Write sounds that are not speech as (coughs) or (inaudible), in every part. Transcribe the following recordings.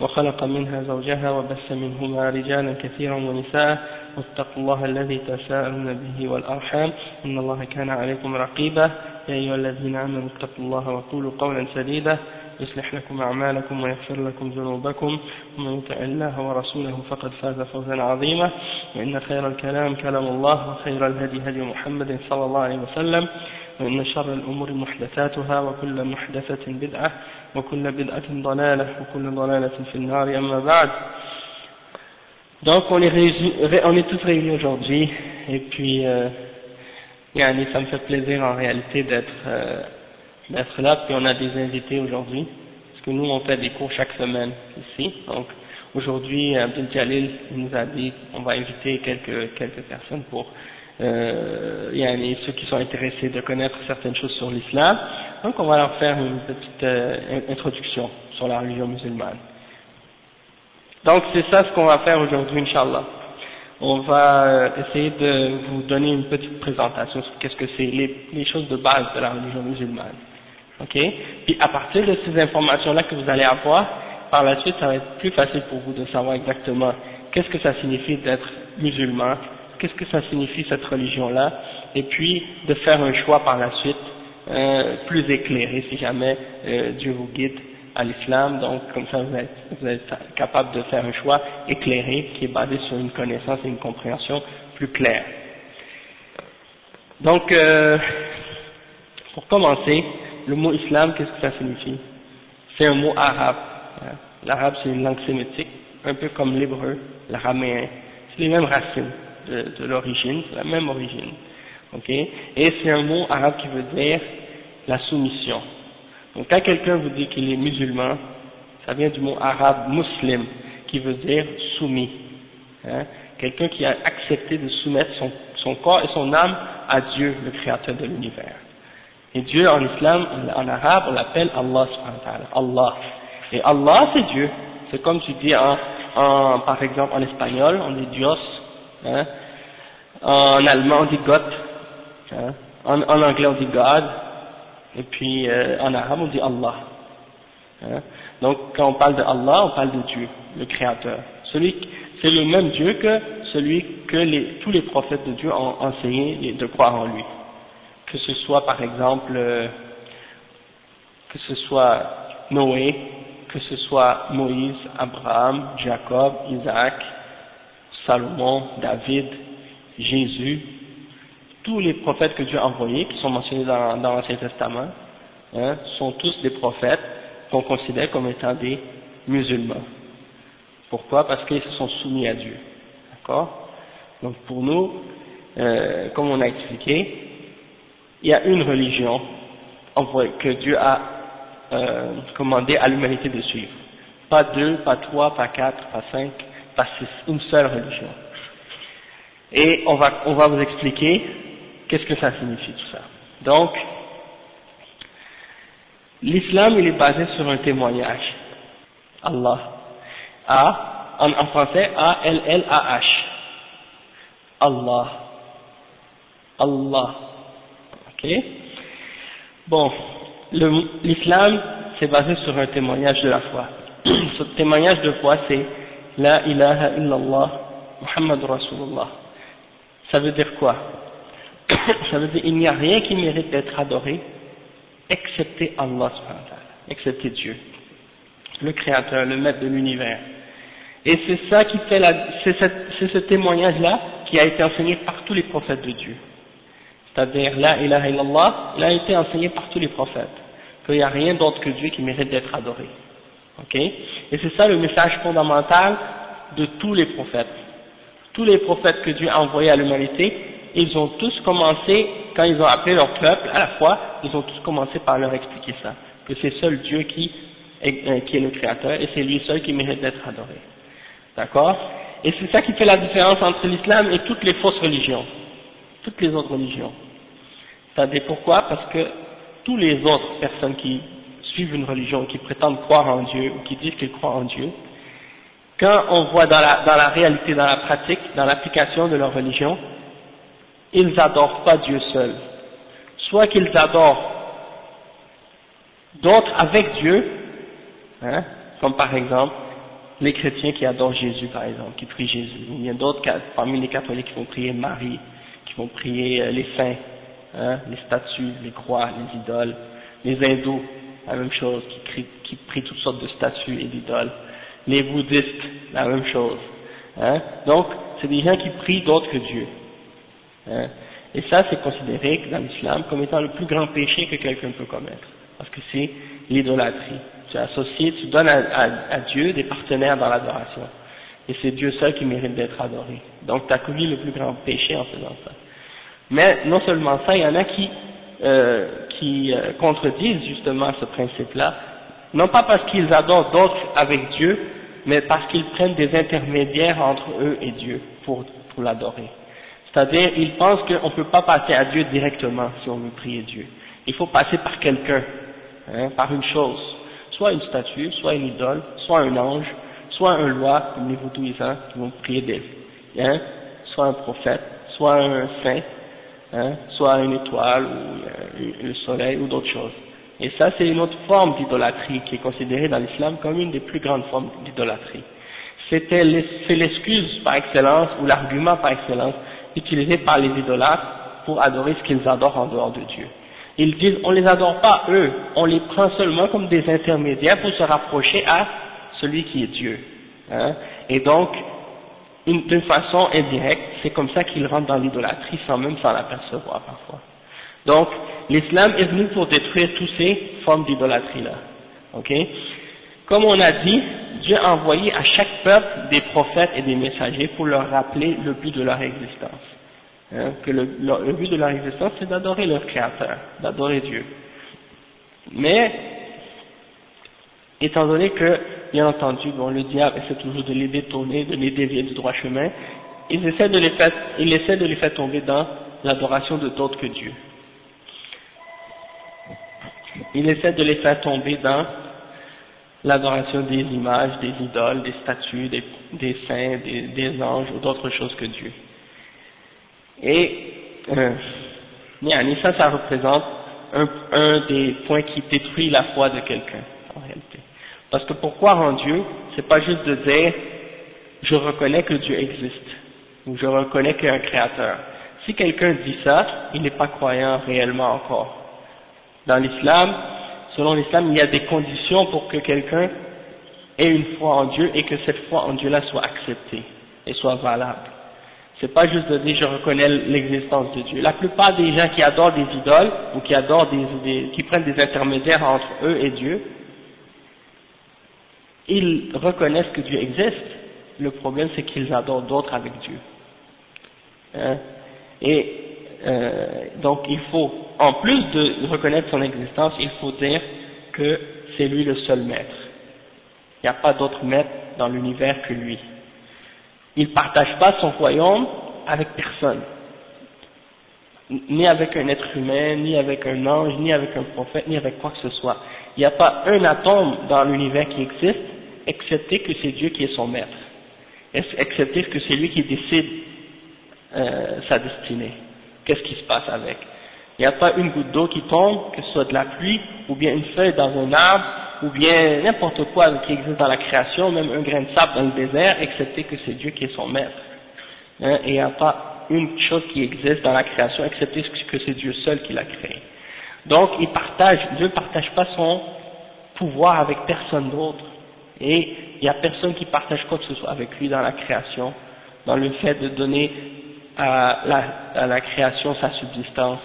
وخلق منها زوجها وبث منهما رجالا كثيرا ونساء. واتقوا الله الذي تساءلون به والأرحام. إن الله كان عليكم رقيبا. يا أيها الذين آمنوا اتقوا الله وقولوا قولا سديدا. يصلح لكم أعمالكم ويغفر لكم ذنوبكم. ومن يطع الله ورسوله فقد فاز فوزا عظيما. وإن خير الكلام كلام الله وخير الهدي هدي محمد صلى الله عليه وسلم. وإن شر الأمور محدثاتها وكل محدثة بدعة. وكل بدعة ضلالة وكل ضلالة في النار أما بعد Donc on est, réunis, on est tous réunis aujourd'hui et puis euh, yani, ça me fait plaisir en réalité d'être euh, d'être là puis on a des invités aujourd'hui parce que nous on fait des cours chaque semaine ici donc aujourd'hui Abdel Jalil nous a dit on va inviter quelques quelques personnes pour euh, yani, ceux qui sont intéressés de connaître certaines choses sur l'islam donc on va leur faire une petite euh, introduction sur la religion musulmane donc c'est ça ce qu'on va faire aujourd'hui, Inch'Allah. On va euh, essayer de vous donner une petite présentation sur qu'est-ce que c'est, les, les, choses de base de la religion musulmane. Ok? Puis à partir de ces informations-là que vous allez avoir, par la suite, ça va être plus facile pour vous de savoir exactement qu'est-ce que ça signifie d'être musulman, qu'est-ce que ça signifie cette religion-là, et puis de faire un choix par la suite euh, plus éclairé si jamais euh, Dieu vous guide à l'islam, donc comme ça vous êtes, vous êtes, capable de faire un choix éclairé qui est basé sur une connaissance et une compréhension plus claire. Donc, euh, pour commencer, le mot islam, qu'est-ce que ça signifie? C'est un mot arabe. L'arabe c'est une langue sémitique, un peu comme l'hébreu, l'araméen. C'est les mêmes racines de, de l'origine, c'est la même origine. Ok? Et c'est un mot arabe qui veut dire la soumission. Donc quand quelqu'un vous dit qu'il est musulman, ça vient du mot arabe muslim, qui veut dire soumis. Hein? Quelqu'un qui a accepté de soumettre son, son, corps et son âme à Dieu, le créateur de l'univers. Et Dieu en islam, en arabe, on l'appelle Allah Allah. Et Allah c'est Dieu. C'est comme tu dis en, en, par exemple en espagnol, on dit Dios. Hein? En allemand on dit Gott. Hein? En, en anglais on dit God. Et puis euh, en arabe on dit Allah. Hein? Donc quand on parle de Allah, on parle de Dieu, le Créateur. Celui, c'est le même Dieu que celui que les, tous les prophètes de Dieu ont enseigné de croire en lui. Que ce soit par exemple, euh, que ce soit Noé, que ce soit Moïse, Abraham, Jacob, Isaac, Salomon, David, Jésus, tous les prophètes que Dieu a envoyés, qui sont mentionnés dans, l'Ancien Testament, hein, sont tous des prophètes qu'on considère comme étant des musulmans. Pourquoi? Parce qu'ils se sont soumis à Dieu. D'accord? Donc pour nous, euh, comme on a expliqué, il y a une religion que Dieu a euh, commandé à l'humanité de suivre. Pas deux, pas trois, pas quatre, pas cinq, pas six, une seule religion. Et on va, on va vous expliquer qu'est-ce que ça signifie tout ça? Donc, l'islam il est basé sur un témoignage. Allah. A, en, en français, A-L-L-A-H. Allah. Allah. Ok? Bon, l'islam, c'est basé sur un témoignage de la foi. (clears throat) Ce témoignage de foi, c'est La ilaha illallah Muhammad Rasulullah. Ça veut dire quoi? (coughs) Ça veut dire il n'y a rien qui mérite d'être adoré excepté Allah, excepté Dieu, le Créateur, le Maître de l'univers. Et c'est ça qui fait c'est ce témoignage-là qui a été enseigné par tous les prophètes de Dieu. C'est-à-dire, la ilaha illallah, il a été enseigné par tous les prophètes. Qu'il n'y a rien d'autre que Dieu qui mérite d'être adoré. Ok? Et c'est ça le message fondamental de tous les prophètes. Tous les prophètes que Dieu a envoyés à l'humanité, ils ont tous commencé, quand ils ont appelé leur peuple à la fois, ils ont tous commencé par leur expliquer ça. Que c'est seul Dieu qui est, est le Créateur et c'est lui seul qui mérite d'être adoré. D'accord? Et c'est ça qui fait la différence entre l'islam et toutes les fausses religions, toutes les autres religions. C'est-à-dire pourquoi? Parce que tous les autres personnes qui suivent une religion, qui prétendent croire en Dieu ou qui disent qu'ils croient en Dieu, quand on voit dans la réalité, dans la pratique, dans l'application de leur religion, ils n'adorent pas Dieu seul. Soit qu'ils adorent d'autres avec Dieu, hein, comme par exemple les chrétiens qui adorent Jésus, par exemple, qui prient Jésus. Il y a d'autres parmi les catholiques qui vont prier Marie, qui vont prier euh, les saints, hein, les statues, les croix, les idoles. Les hindous, la même chose, qui, prient toutes sortes de statues et d'idoles. Les bouddhistes, la même chose. Hein. Donc, c'est des gens qui prient d'autres que Dieu. Hein? Et ça, c'est considéré dans l'islam comme étant le plus grand péché que quelqu'un peut commettre. Parce que c'est l'idolâtrie. Tu associes, tu donnes à, Dieu des partenaires dans l'adoration. Et c'est Dieu seul qui mérite d'être adoré. Donc tu as commis le plus grand péché en faisant ça. Mais non seulement ça, il y en a qui, euh, qui euh, contredisent justement ce principe-là, non pas parce qu'ils adorent d'autres avec Dieu, mais parce qu'ils prennent des intermédiaires entre eux et Dieu pour, pour l'adorer. C'est-à-dire, ils pensent qu'on ne peut pas passer à Dieu directement si on veut prier Dieu. Il faut passer par quelqu'un, hein, par une chose, soit une statue, soit une idole, soit un ange, soit un loi, comme les vaudouisants qui vont prier d'elle, hein, soit un prophète, soit un saint, hein, soit une étoile ou euh, le soleil ou d'autres choses. Et ça, c'est une autre forme d'idolâtrie qui est considérée dans l'islam comme une des plus grandes formes d'idolâtrie. c'est l'excuse par excellence ou l'argument par excellence utilisé par les idolâtres pour adorer ce qu'ils adorent en dehors de Dieu. Ils disent, on les adore pas eux, on les prend seulement comme des intermédiaires pour se rapprocher à celui qui est Dieu. Hein? Et donc, d'une façon indirecte, c'est comme ça qu'ils rentrent dans l'idolâtrie sans même s'en apercevoir parfois. Donc, l'islam est venu pour détruire toutes ces formes d'idolâtrie-là. Ok? Comme on a dit, Dieu a envoyé à chaque peuple des prophètes et des messagers pour leur rappeler le but de leur existence. Hein, que le, but de leur existence, c'est d'adorer leur Créateur, d'adorer Dieu. Mais, étant donné que, bien entendu, bon, le diable essaie toujours de les détourner, de les dévier du droit chemin, il essaie de les faire, il essaie de les faire tomber dans l'adoration de d'autres que Dieu il essaie de les faire tomber dans l'adoration des images, des idoles, des statues, des, saints, des, anges ou d'autres choses que Dieu. Et euh, ça, ça représente un, des points qui détruit la foi de quelqu'un, en réalité. Parce que pour croire en Dieu, c'est pas juste de dire je reconnais que Dieu existe, ou je reconnais qu'il y a un créateur. Si quelqu'un dit ça, il n'est pas croyant réellement encore dans l'islam, selon l'islam, il y a des conditions pour que quelqu'un ait une foi en Dieu et que cette foi en Dieu-là soit acceptée et soit valable. C'est pas juste de dire je reconnais l'existence de Dieu. La plupart des gens qui adorent des idoles ou qui adorent qui prennent des intermédiaires entre eux et Dieu, ils reconnaissent que Dieu existe. Le problème c'est qu'ils adorent d'autres avec Dieu. Hein? Et euh, donc il faut, en plus de reconnaître son existence, il faut dire que c'est lui le seul maître. Il n'y a pas d'autre maître dans l'univers que lui. Il ne partage pas son royaume avec personne, ni avec un être humain, ni avec un ange, ni avec un prophète, ni avec quoi que ce soit. Il n'y a pas un atome dans l'univers qui existe, excepté que c'est Dieu qui est son maître, excepté que c'est lui qui décide euh, sa destinée qu'est-ce qui se passe avec? Il n'y a pas une goutte d'eau qui tombe, que ce soit de la pluie, ou bien une feuille dans un arbre, ou bien n'importe quoi qui existe dans la création, même un grain de sable dans le désert, excepté que c'est Dieu qui est son maître. Hein, il n'y a pas une chose qui existe dans la création, excepté que c'est Dieu seul qui l'a créé. Donc, il partage, Dieu ne partage pas son pouvoir avec personne d'autre. Et il n'y a personne qui partage quoi que ce soit avec lui dans la création, dans le fait de donner à la, à la création sa subsistance,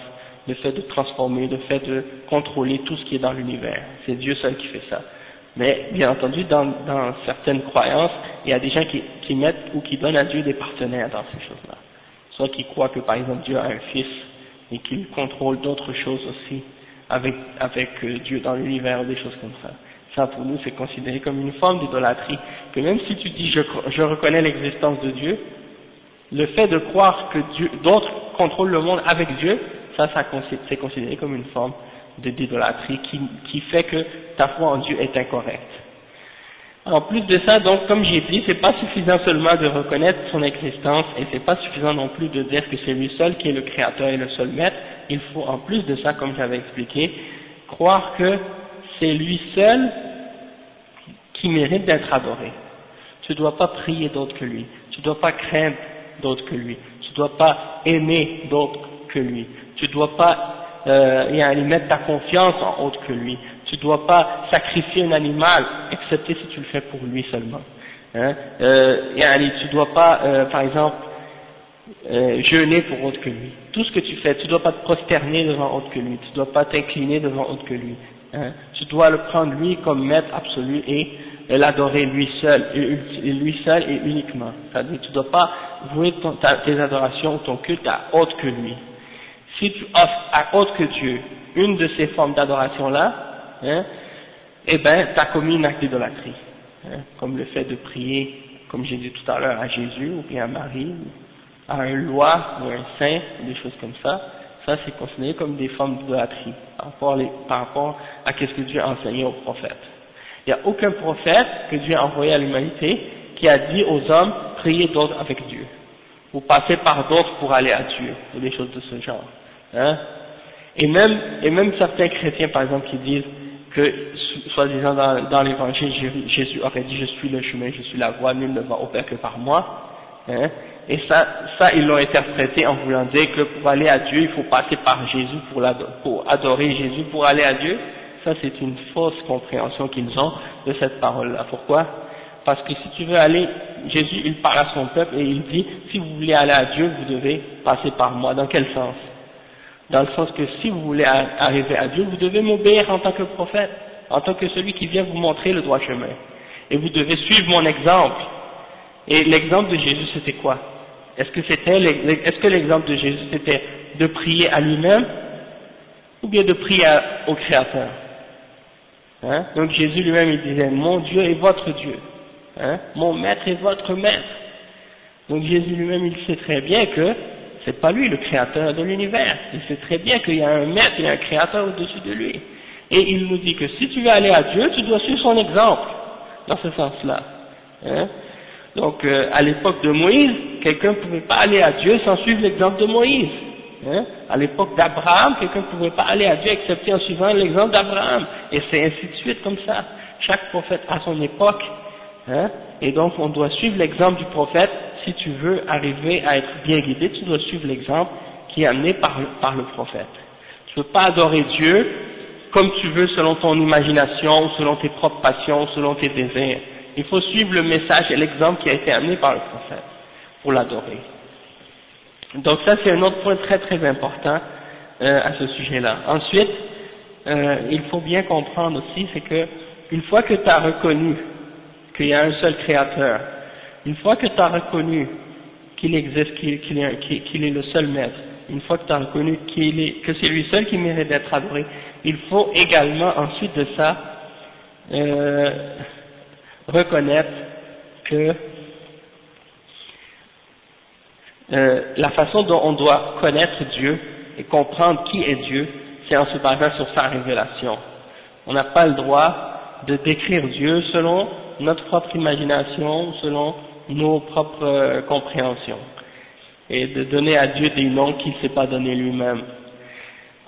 le fait de transformer, le fait de contrôler tout ce qui est dans l'univers. C'est Dieu seul qui fait ça. Mais bien entendu, dans, dans certaines croyances, il y a des gens qui, qui mettent ou qui donnent à Dieu des partenaires dans ces choses-là. Soit qui croient que par exemple Dieu a un fils et qu'il contrôle d'autres choses aussi avec, avec euh, Dieu dans l'univers, des choses comme ça. Ça pour nous c'est considéré comme une forme d'idolâtrie. Que même si tu dis je, je reconnais l'existence de Dieu, le fait de croire que d'autres contrôlent le monde avec Dieu, ça, ça c'est considéré comme une forme d'idolâtrie qui, qui fait que ta foi en Dieu est incorrecte. En plus de ça, donc, comme j'ai dit, c'est pas suffisant seulement de reconnaître son existence et c'est pas suffisant non plus de dire que c'est lui seul qui est le créateur et le seul maître. Il faut, en plus de ça, comme j'avais expliqué, croire que c'est lui seul qui mérite d'être adoré. Tu dois pas prier d'autre que lui. Tu dois pas craindre d'autre que lui. Tu ne dois pas aimer d'autre que lui. Tu ne dois pas euh, mettre ta confiance en autre que lui tu ne dois pas sacrifier un animal, excepté si tu le fais pour lui seulement. Hein? Euh, tu ne dois pas, euh, par exemple, euh, jeûner pour autre que lui. Tout ce que tu fais, tu ne dois pas te prosterner devant autre que lui, tu ne dois pas t'incliner devant autre que lui. Hein? Tu dois le prendre lui comme maître absolu et l'adorer lui seul, et lui seul et uniquement. C'est-à-dire tu ne dois pas vouer tes adorations ton culte à autre que lui. Si tu offres à autre que Dieu une de ces formes d'adoration là, hein, eh ben, tu as commis un acte d'idolâtrie. Hein, comme le fait de prier, comme j'ai dit tout à l'heure, à Jésus, ou bien à Marie, à un loi, ou un saint, des choses comme ça. Ça, c'est considéré comme des formes d'idolâtrie par par rapport à ce que Dieu a enseigné aux prophètes. Il n'y a aucun prophète que Dieu a envoyé à l'humanité qui a dit aux hommes, priez d'autres avec Dieu. Ou passez par d'autres pour aller à Dieu, ou des choses de ce genre. Hein. Et même, et même certains chrétiens, par exemple, qui disent, que, soi-disant dans, l'évangile, Jésus aurait dit je suis le chemin, je suis la voie, nul ne va au Père que par moi. Hein, et ça, ça ils l'ont interprété en voulant dire que pour aller à Dieu, il faut passer par Jésus pour adorer Jésus, pour aller à Dieu. Ça c'est une fausse compréhension qu'ils ont de cette parole-là. Pourquoi? Parce que si tu veux aller, Jésus il parle à son peuple et il dit, si vous voulez aller à Dieu, vous devez passer par moi. Dans quel sens? Dans le sens que si vous voulez arriver à Dieu, vous devez m'obéir en tant que prophète, en tant que celui qui vient vous montrer le droit chemin. Et vous devez suivre mon exemple. Et l'exemple de Jésus, c'était quoi? Est-ce que c'était, est-ce que l'exemple de Jésus, c'était de prier à lui-même ou bien de prier au Créateur? Hein? Donc Jésus lui-même, il disait, mon Dieu est votre Dieu, hein mon maître est votre maître. Donc Jésus lui-même, il sait très bien que c'est pas lui le créateur de l'univers. Il sait très bien qu'il y a un maître et un créateur au-dessus de lui. Et il nous dit que si tu veux aller à Dieu, tu dois suivre son exemple, dans ce sens-là. Hein. Donc, euh, à l'époque de Moïse, quelqu'un ne pouvait pas aller à Dieu sans suivre l'exemple de Moïse. Hein. À l'époque d'Abraham, quelqu'un ne pouvait pas aller à Dieu excepté en suivant l'exemple d'Abraham. Et c'est ainsi de suite comme ça. Chaque prophète a son époque. Hein? Et donc, on doit suivre l'exemple du prophète si tu veux arriver à être bien guidé, tu dois suivre l'exemple qui est amené par, par le prophète. Tu ne peux pas adorer Dieu comme tu veux selon ton imagination, selon tes propres passions, selon tes désirs. Il faut suivre le message et l'exemple qui a été amené par le prophète pour l'adorer. Donc ça c'est un autre point très très important euh, à ce sujet-là. Ensuite, euh, il faut bien comprendre aussi, c'est que une fois que tu as reconnu qu'il y a un seul créateur, une fois que tu as reconnu qu'il existe, qu'il est, le seul maître, une fois que tu as reconnu que c'est lui seul qui mérite d'être adoré, il faut également ensuite de ça euh, reconnaître que euh, la façon dont on doit connaître Dieu et comprendre qui est Dieu, c'est en se basant sur sa révélation. On n'a pas le droit de décrire Dieu selon notre propre imagination, selon nos propres euh, compréhensions et de donner à Dieu des noms qu'il ne s'est pas donné lui-même.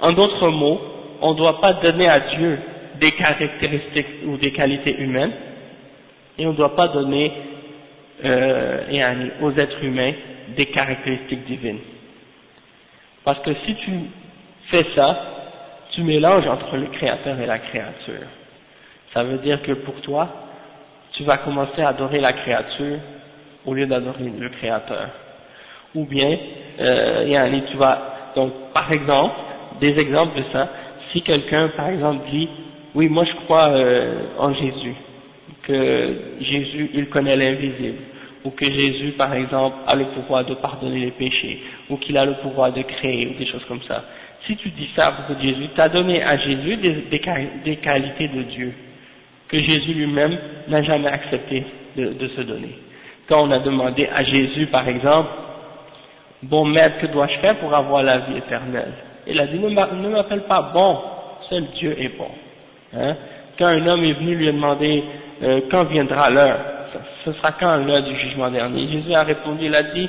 En d'autres mots, on ne doit pas donner à Dieu des caractéristiques ou des qualités humaines et on ne doit pas donner euh, aux êtres humains des caractéristiques divines. Parce que si tu fais ça, tu mélanges entre le créateur et la créature. Ça veut dire que pour toi, tu vas commencer à adorer la créature au lieu d'adorer le Créateur. Ou bien, euh, tu vas, donc par exemple, des exemples de ça, si quelqu'un par exemple dit, oui moi je crois euh, en Jésus, que Jésus il connaît l'invisible, ou que Jésus par exemple a le pouvoir de pardonner les péchés, ou qu'il a le pouvoir de créer, ou des choses comme ça. Si tu dis ça à propos de Jésus, tu as donné à Jésus des, des, des qualités de Dieu. Que Jésus lui-même n'a jamais accepté de, se donner. Quand on a demandé à Jésus, par exemple, bon maître, que dois-je faire pour avoir la vie éternelle? Il a dit, ne m'appelle pas bon, seul Dieu est bon. Hein? Quand un homme est venu lui demander euh, quand viendra l'heure, ce sera quand l'heure du jugement dernier Jésus a répondu, il a dit,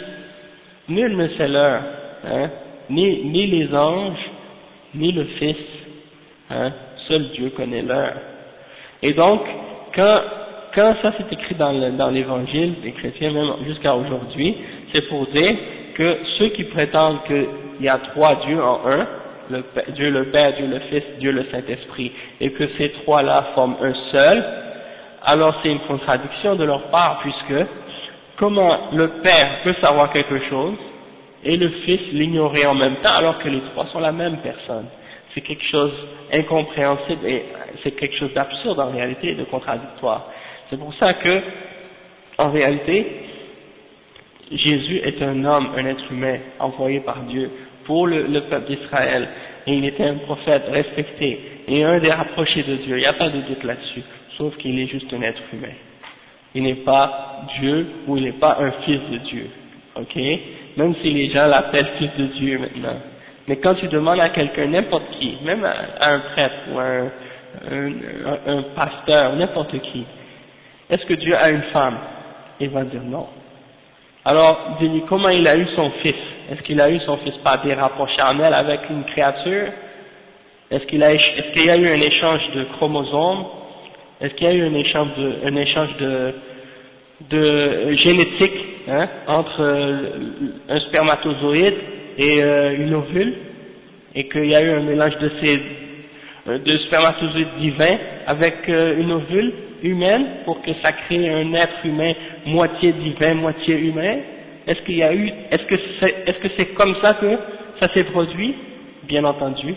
nul ne sait l'heure, hein? ni, ni les anges, ni le Fils, hein? seul Dieu connaît l'heure. Et donc, quand, quand ça c'est écrit dans l'évangile des chrétiens, même jusqu'à aujourd'hui, c'est pour dire que ceux qui prétendent qu'il y a trois dieux en un, le, Dieu le Père, Dieu le Fils, Dieu le Saint-Esprit, et que ces trois-là forment un seul, alors c'est une contradiction de leur part, puisque comment le Père peut savoir quelque chose et le Fils l'ignorer en même temps alors que les trois sont la même personne? C'est quelque chose incompréhensible et c'est quelque chose d'absurde en réalité et de contradictoire. C'est pour ça que, en réalité, Jésus est un homme, un être humain envoyé par Dieu pour le, peuple d'Israël. Et il était un prophète respecté et un des rapprochés de Dieu. Il n'y a pas de doute là-dessus, sauf qu'il est juste un être humain. Il n'est pas Dieu ou il n'est pas un fils de Dieu. Ok? Même si les gens l'appellent fils de Dieu maintenant. Mais quand tu demandes à quelqu'un, n'importe qui, même à, un prêtre ou à un, un pasteur, n'importe qui, est-ce que Dieu a une femme? Il va dire non. Alors, dis-lui comment il a eu son fils? Est-ce qu'il a eu son fils par des rapports charnels avec une créature? Est-ce qu'il a, est y a eu un échange de chromosomes? Est-ce qu'il y a eu un échange de, un échange de, de génétique hein, entre euh, un spermatozoïde et euh, une ovule? Et qu'il y a eu un mélange de ces de spermatozoïdes divins avec une ovule humaine pour que ça crée un être humain moitié divin, moitié humain Est-ce qu'il y a eu, est-ce que c'est, est-ce que c'est comme ça que ça s'est produit? Bien entendu.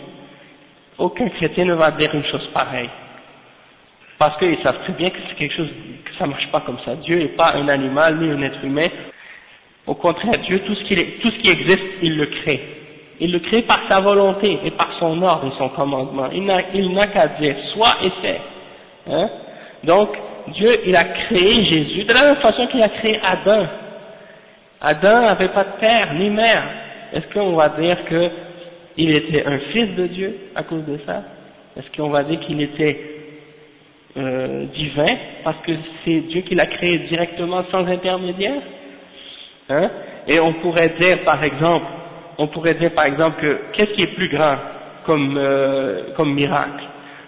Aucun chrétien ne va dire une chose pareille. Parce qu'ils savent très bien que c'est quelque chose, que ça marche pas comme ça. Dieu n'est pas un animal ni un être humain. Au contraire, Dieu, tout ce qui, tout ce qui existe, il le crée. Il le crée par sa volonté et par son ordre et son commandement. Il n'a qu'à dire, soit et fait. Hein? Donc, Dieu, il a créé Jésus de la même façon qu'il a créé Adam. Adam n'avait pas de père ni mère. Est-ce qu'on va dire qu'il était un fils de Dieu à cause de ça? Est-ce qu'on va dire qu'il était euh, divin parce que c'est Dieu qui l'a créé directement sans intermédiaire? Hein? Et on pourrait dire par exemple, on pourrait dire par exemple que qu'est-ce qui est plus grand comme, euh, comme miracle?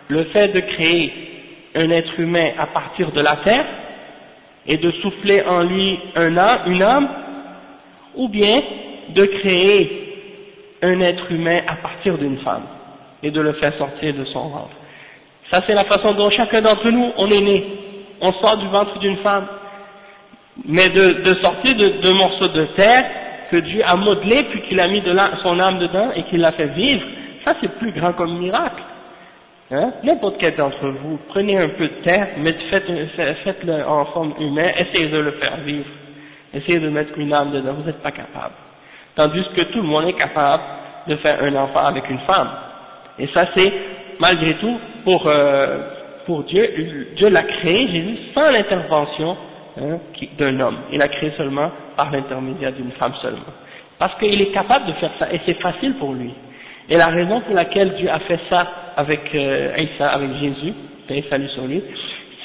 Le fait de créer un être humain à partir de la terre et de souffler en lui un âme, une âme, ou bien de créer un être humain à partir d'une femme et de le faire sortir de son ventre. Ça c'est la façon dont chacun d'entre nous on est né. On sort du ventre d'une femme. Mais de, de sortir de, de, morceaux de terre que Dieu a modelé puis qu'il a mis de son âme dedans et qu'il l'a fait vivre, ça c'est plus grand comme miracle. Hein? N'importe quel d'entre vous, prenez un peu de terre, faites-le en forme humaine, essayez de le faire vivre. Essayez de mettre une âme dedans, vous n'êtes pas capable. Tandis que tout le monde est capable de faire un enfant avec une femme. Et ça c'est, malgré tout, pour, euh, pour Dieu, Dieu l'a créé, Jésus, sans l'intervention hein, d'un homme. Il l'a créé seulement par l'intermédiaire d'une femme seulement. Parce qu'il est capable de faire ça, et c'est facile pour lui. Et la raison pour laquelle Dieu a fait ça avec euh, avec Jésus, salut sur lui,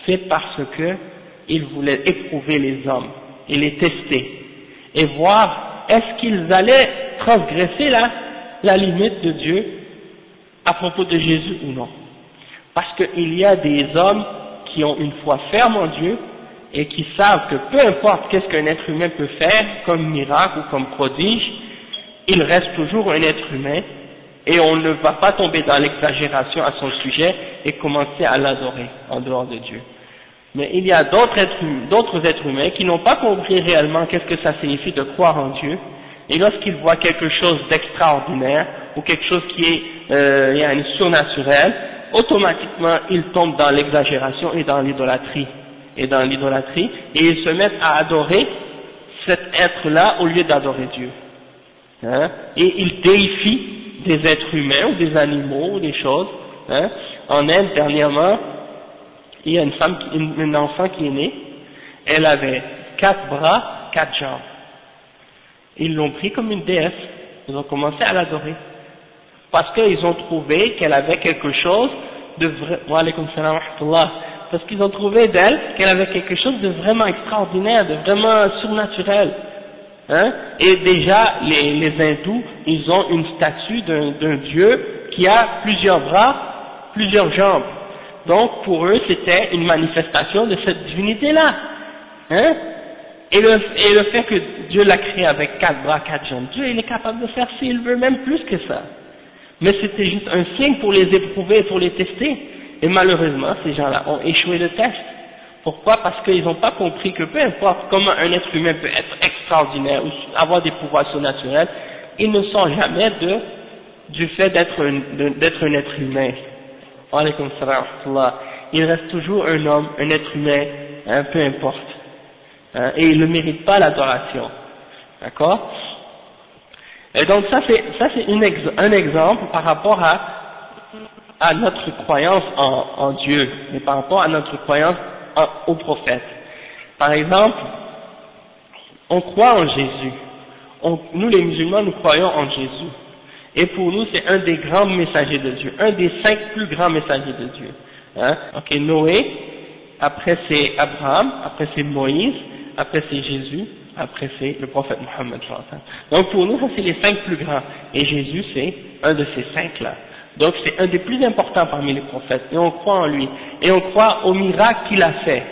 c'est parce que il voulait éprouver les hommes et les tester et voir est-ce qu'ils allaient transgresser la, la limite de Dieu à propos de Jésus ou non. Parce qu'il y a des hommes qui ont une foi ferme en Dieu et qui savent que peu importe qu'est-ce qu'un être humain peut faire comme miracle ou comme prodige, il reste toujours un être humain et on ne va pas tomber dans l'exagération à son sujet et commencer à l'adorer en dehors de Dieu. Mais il y a d'autres êtres, hum, êtres humains qui n'ont pas compris réellement qu'est-ce que ça signifie de croire en Dieu, et lorsqu'ils voient quelque chose d'extraordinaire, ou quelque chose qui est euh, surnaturel, automatiquement ils tombent dans l'exagération et dans l'idolâtrie, et dans l'idolâtrie, et ils se mettent à adorer cet être-là au lieu d'adorer Dieu. Hein, et ils déifient des êtres humains ou des animaux ou des choses. Hein? En Inde, dernièrement, il y a une femme, une, enfant qui est née, elle avait quatre bras, quatre jambes. Ils l'ont pris comme une déesse, ils ont commencé à l'adorer. Parce qu'ils ont trouvé qu'elle avait quelque chose de vrai, parce qu'ils ont trouvé d'elle qu'elle avait quelque chose de vraiment extraordinaire, de vraiment surnaturel. Hein? Et déjà, les, hindous, ils ont une statue d'un dieu qui a plusieurs bras, plusieurs jambes. Donc, pour eux, c'était une manifestation de cette divinité-là. Hein? Et le, et le fait que Dieu l'a créé avec quatre bras, quatre jambes, Dieu, il est capable de faire s'il veut, même plus que ça. Mais c'était juste un signe pour les éprouver, pour les tester. Et malheureusement, ces gens-là ont échoué le test. Pourquoi? Parce qu'ils n'ont pas compris que peu importe comment un être humain peut être extraordinaire ou avoir des pouvoirs surnaturels, ils ne sont jamais de, du fait d'être un, un être humain. Il reste toujours un homme, un être humain, hein, peu importe. Hein, et il ne mérite pas l'adoration. D'accord? Et donc ça c'est ça c'est un exemple par rapport à à notre croyance en, en Dieu, mais par rapport à notre croyance au prophète. Par exemple, on croit en Jésus. nous les musulmans, nous croyons en Jésus. Et pour nous, c'est un des grands messagers de Dieu, un des cinq plus grands messagers de Dieu. Hein? Ok, Noé, après c'est Abraham, après c'est Moïse, après c'est Jésus, après c'est le prophète Mohammed. Donc pour nous, ça c'est les cinq plus grands. Et Jésus, c'est un de ces cinq-là. Donc c'est un des plus importants parmi les prophètes, et on croit en lui, et on croit au miracle qu'il a fait,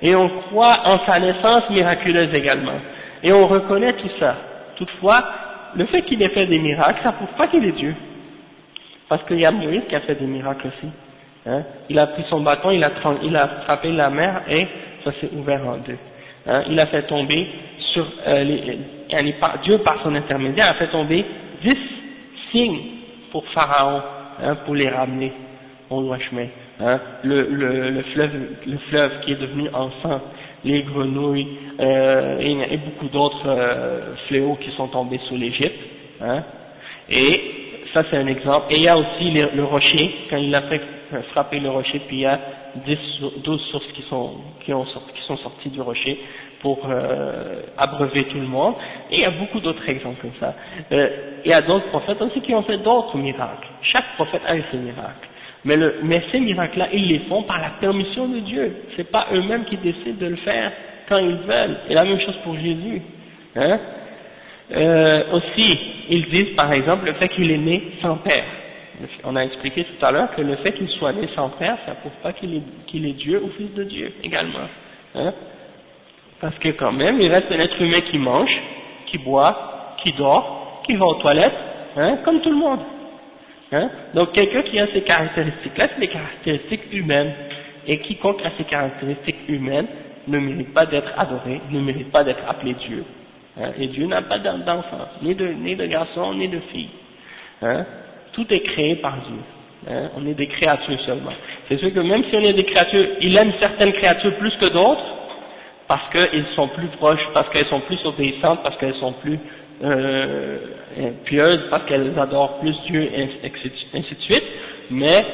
et on croit en sa naissance miraculeuse également, et on reconnaît tout ça. Toutefois, le fait qu'il ait fait des miracles, ça prouve pas qu'il est Dieu, parce qu'il y a Moïse qui a fait des miracles aussi. Hein? Il a pris son bâton, il a, il frappé la mer, et ça s'est ouvert en deux. Hein? Il a fait tomber sur euh, Dieu par son intermédiaire a fait tomber dix signes pour Pharaon hein, pour les ramener au droit. Hein. Le, le, le, fleuve, le fleuve qui est devenu en sang, les grenouilles euh, et, beaucoup d'autres euh, fléaux qui sont tombés sous l'Égypte. Hein. Et ça c'est un exemple. Et il y a aussi le rocher, quand il a fait frapper le rocher, puis il y a 10, 12 sources qui sont sorties du rocher pour euh, abreuver tout le monde. Et il y a beaucoup d'autres exemples comme ça. Euh, il y a d'autres prophètes aussi qui ont fait d'autres miracles. Chaque prophète a eu ses miracles. Mais, le, mais ces miracles-là, ils les font par la permission de Dieu. C'est pas eux-mêmes qui décident de le faire quand ils veulent. Et la même chose pour Jésus. Hein euh, aussi, ils disent par exemple le fait qu'il est né sans père. On a expliqué tout à l'heure que le fait qu'il soit né sans père, ça prouve pas qu'il est, qu'il est Dieu ou fils de Dieu également. Hein parce que quand même, il reste un être humain qui mange, qui boit, qui dort, qui va aux toilettes, hein, comme tout le monde. Hein. Donc quelqu'un qui a ces caractéristiques-là, c'est des caractéristiques humaines. Et quiconque a ces caractéristiques humaines ne mérite pas d'être adoré, ne mérite pas d'être appelé Dieu. Hein. Et Dieu n'a pas d'enfant, ni de, ni de garçon, ni de fille. Hein. Tout est créé par Dieu. Hein. On est des créatures seulement. C'est sûr que même si on est des créatures, il aime certaines créatures plus que d'autres, parce qu'elles sont plus proches, parce qu'elles sont plus obéissantes, parce qu'elles sont plus euh, pieuses, parce qu'elles adorent plus Dieu, et ainsi de suite, mais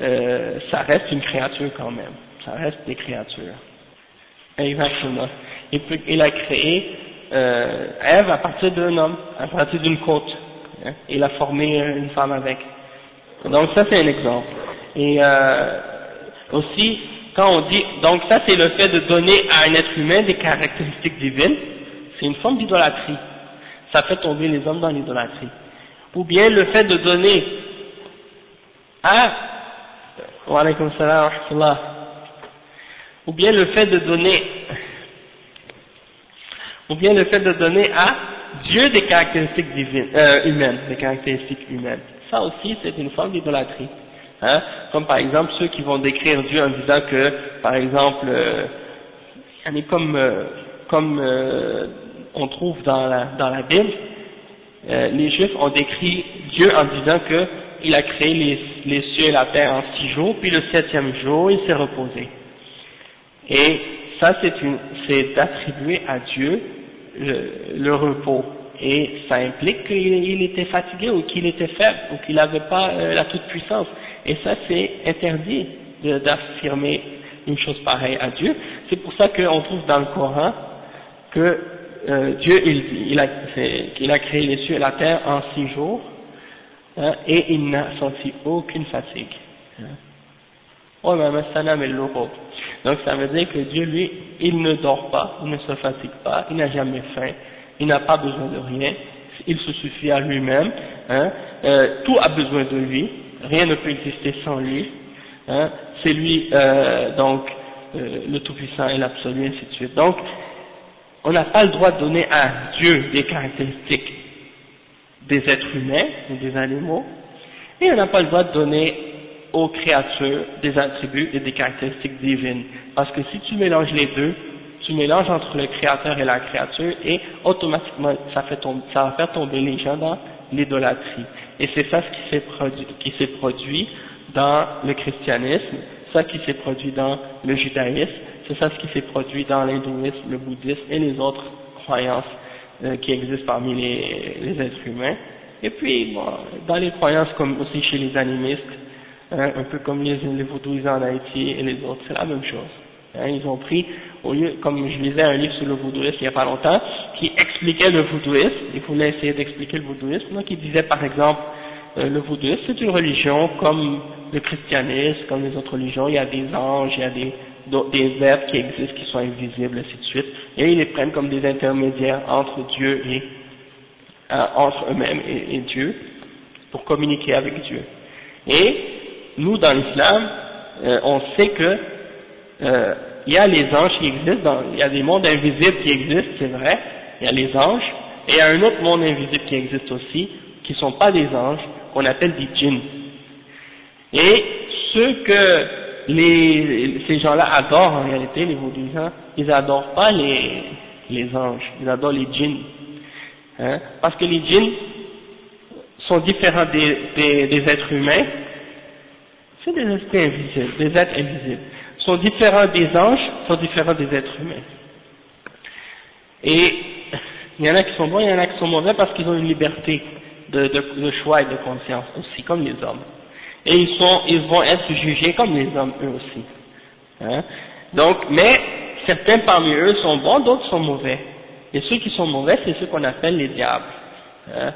euh, ça reste une créature quand même, ça reste des créatures. Exactement. Il, a créé euh, Ève à partir d'un homme, à partir d'une côte. Hein, il a formé une femme avec. Donc ça c'est un exemple. Et euh, aussi, on dit, donc ça c'est le fait de donner à un être humain des caractéristiques divines, c'est une forme d'idolâtrie. Ça fait tomber les hommes dans l'idolâtrie. Ou bien le fait de donner à, ou bien le fait de donner, ou bien le fait de donner à Dieu des caractéristiques divines, euh, humaines, des caractéristiques humaines. Ça aussi c'est une forme d'idolâtrie. Hein, comme par exemple ceux qui vont décrire Dieu en disant que, par exemple, euh, comme, euh, comme euh, on trouve dans la, dans la Bible, euh, les Juifs ont décrit Dieu en disant que il a créé les, les cieux et la terre en six jours, puis le septième jour il s'est reposé. Et ça c'est d'attribuer à Dieu le, le repos. Et ça implique qu'il était fatigué ou qu'il était faible ou qu'il n'avait pas la toute puissance et ça c'est interdit d'affirmer une chose pareille à Dieu. C'est pour ça qu'on trouve dans le Coran que euh, Dieu il, a, créé les cieux et la terre en six jours hein, et il n'a senti aucune fatigue. Hein. Oh, Donc ça veut dire que Dieu, lui, il ne dort pas, il ne se fatigue pas, il n'a jamais faim, il n'a pas besoin de rien, il se suffit à lui-même, hein, euh, tout a besoin de lui, rien ne peut exister sans lui, hein, c'est lui euh, donc euh, le Tout-Puissant et l'Absolu, ainsi de suite. Donc, on n'a pas le droit de donner à Dieu des caractéristiques des êtres humains ou des animaux, et on n'a pas le droit de donner aux créatures des attributs et des caractéristiques divines. Parce que si tu mélanges les deux, tu mélanges entre le créateur et la créature et automatiquement ça, fait tomber, ça va faire tomber les gens dans l'idolâtrie. Et c'est ça ce qui s'est produit, produit dans le christianisme, ça qui s'est produit dans le judaïsme, c'est ça ce qui s'est produit dans l'hindouisme, le bouddhisme et les autres croyances euh, qui existent parmi les, les, êtres humains. Et puis, bon, dans les croyances comme aussi chez les animistes, hein, un peu comme les, les en Haïti et les autres, c'est la même chose. Hein, ils ont pris, au lieu, comme je lisais un livre sur le vaudouisme il n'y a pas longtemps, qui expliquait le vaudouisme, il voulait essayer d'expliquer le vaudouisme, donc il disait par exemple, euh, le vaudouisme c'est une religion comme le christianisme, comme les autres religions, il y a des anges, il y a des, des êtres qui existent, qui sont invisibles, ainsi de suite, et ils les prennent comme des intermédiaires entre Dieu et, euh, entre eux-mêmes et, Dieu, pour communiquer avec Dieu. Et nous, dans l'islam, euh, on sait que euh, il y a les anges qui existent, il y a des mondes invisibles qui existent, c'est vrai, il y a les anges, et il y a un autre monde invisible qui existe aussi, qui ne sont pas des anges, qu'on appelle des djinns. Et ceux que les, ces gens-là adorent en réalité, les vaudouisants, ils adorent pas les, les anges, ils adorent les djinns. Hein, parce que les djinns sont différents des, des, des êtres humains, c'est des esprits invisibles, des êtres invisibles sont différents des anges, sont différents des êtres humains. Et il y en a qui sont bons, il y en a qui sont mauvais parce qu'ils ont une liberté de, choix et de conscience aussi, comme les hommes. Et ils, sont, ils vont être jugés comme les hommes eux aussi. Hein? Donc, mais certains parmi eux sont bons, d'autres sont mauvais. Et ceux qui sont mauvais, c'est ceux qu'on appelle les diables. Hein?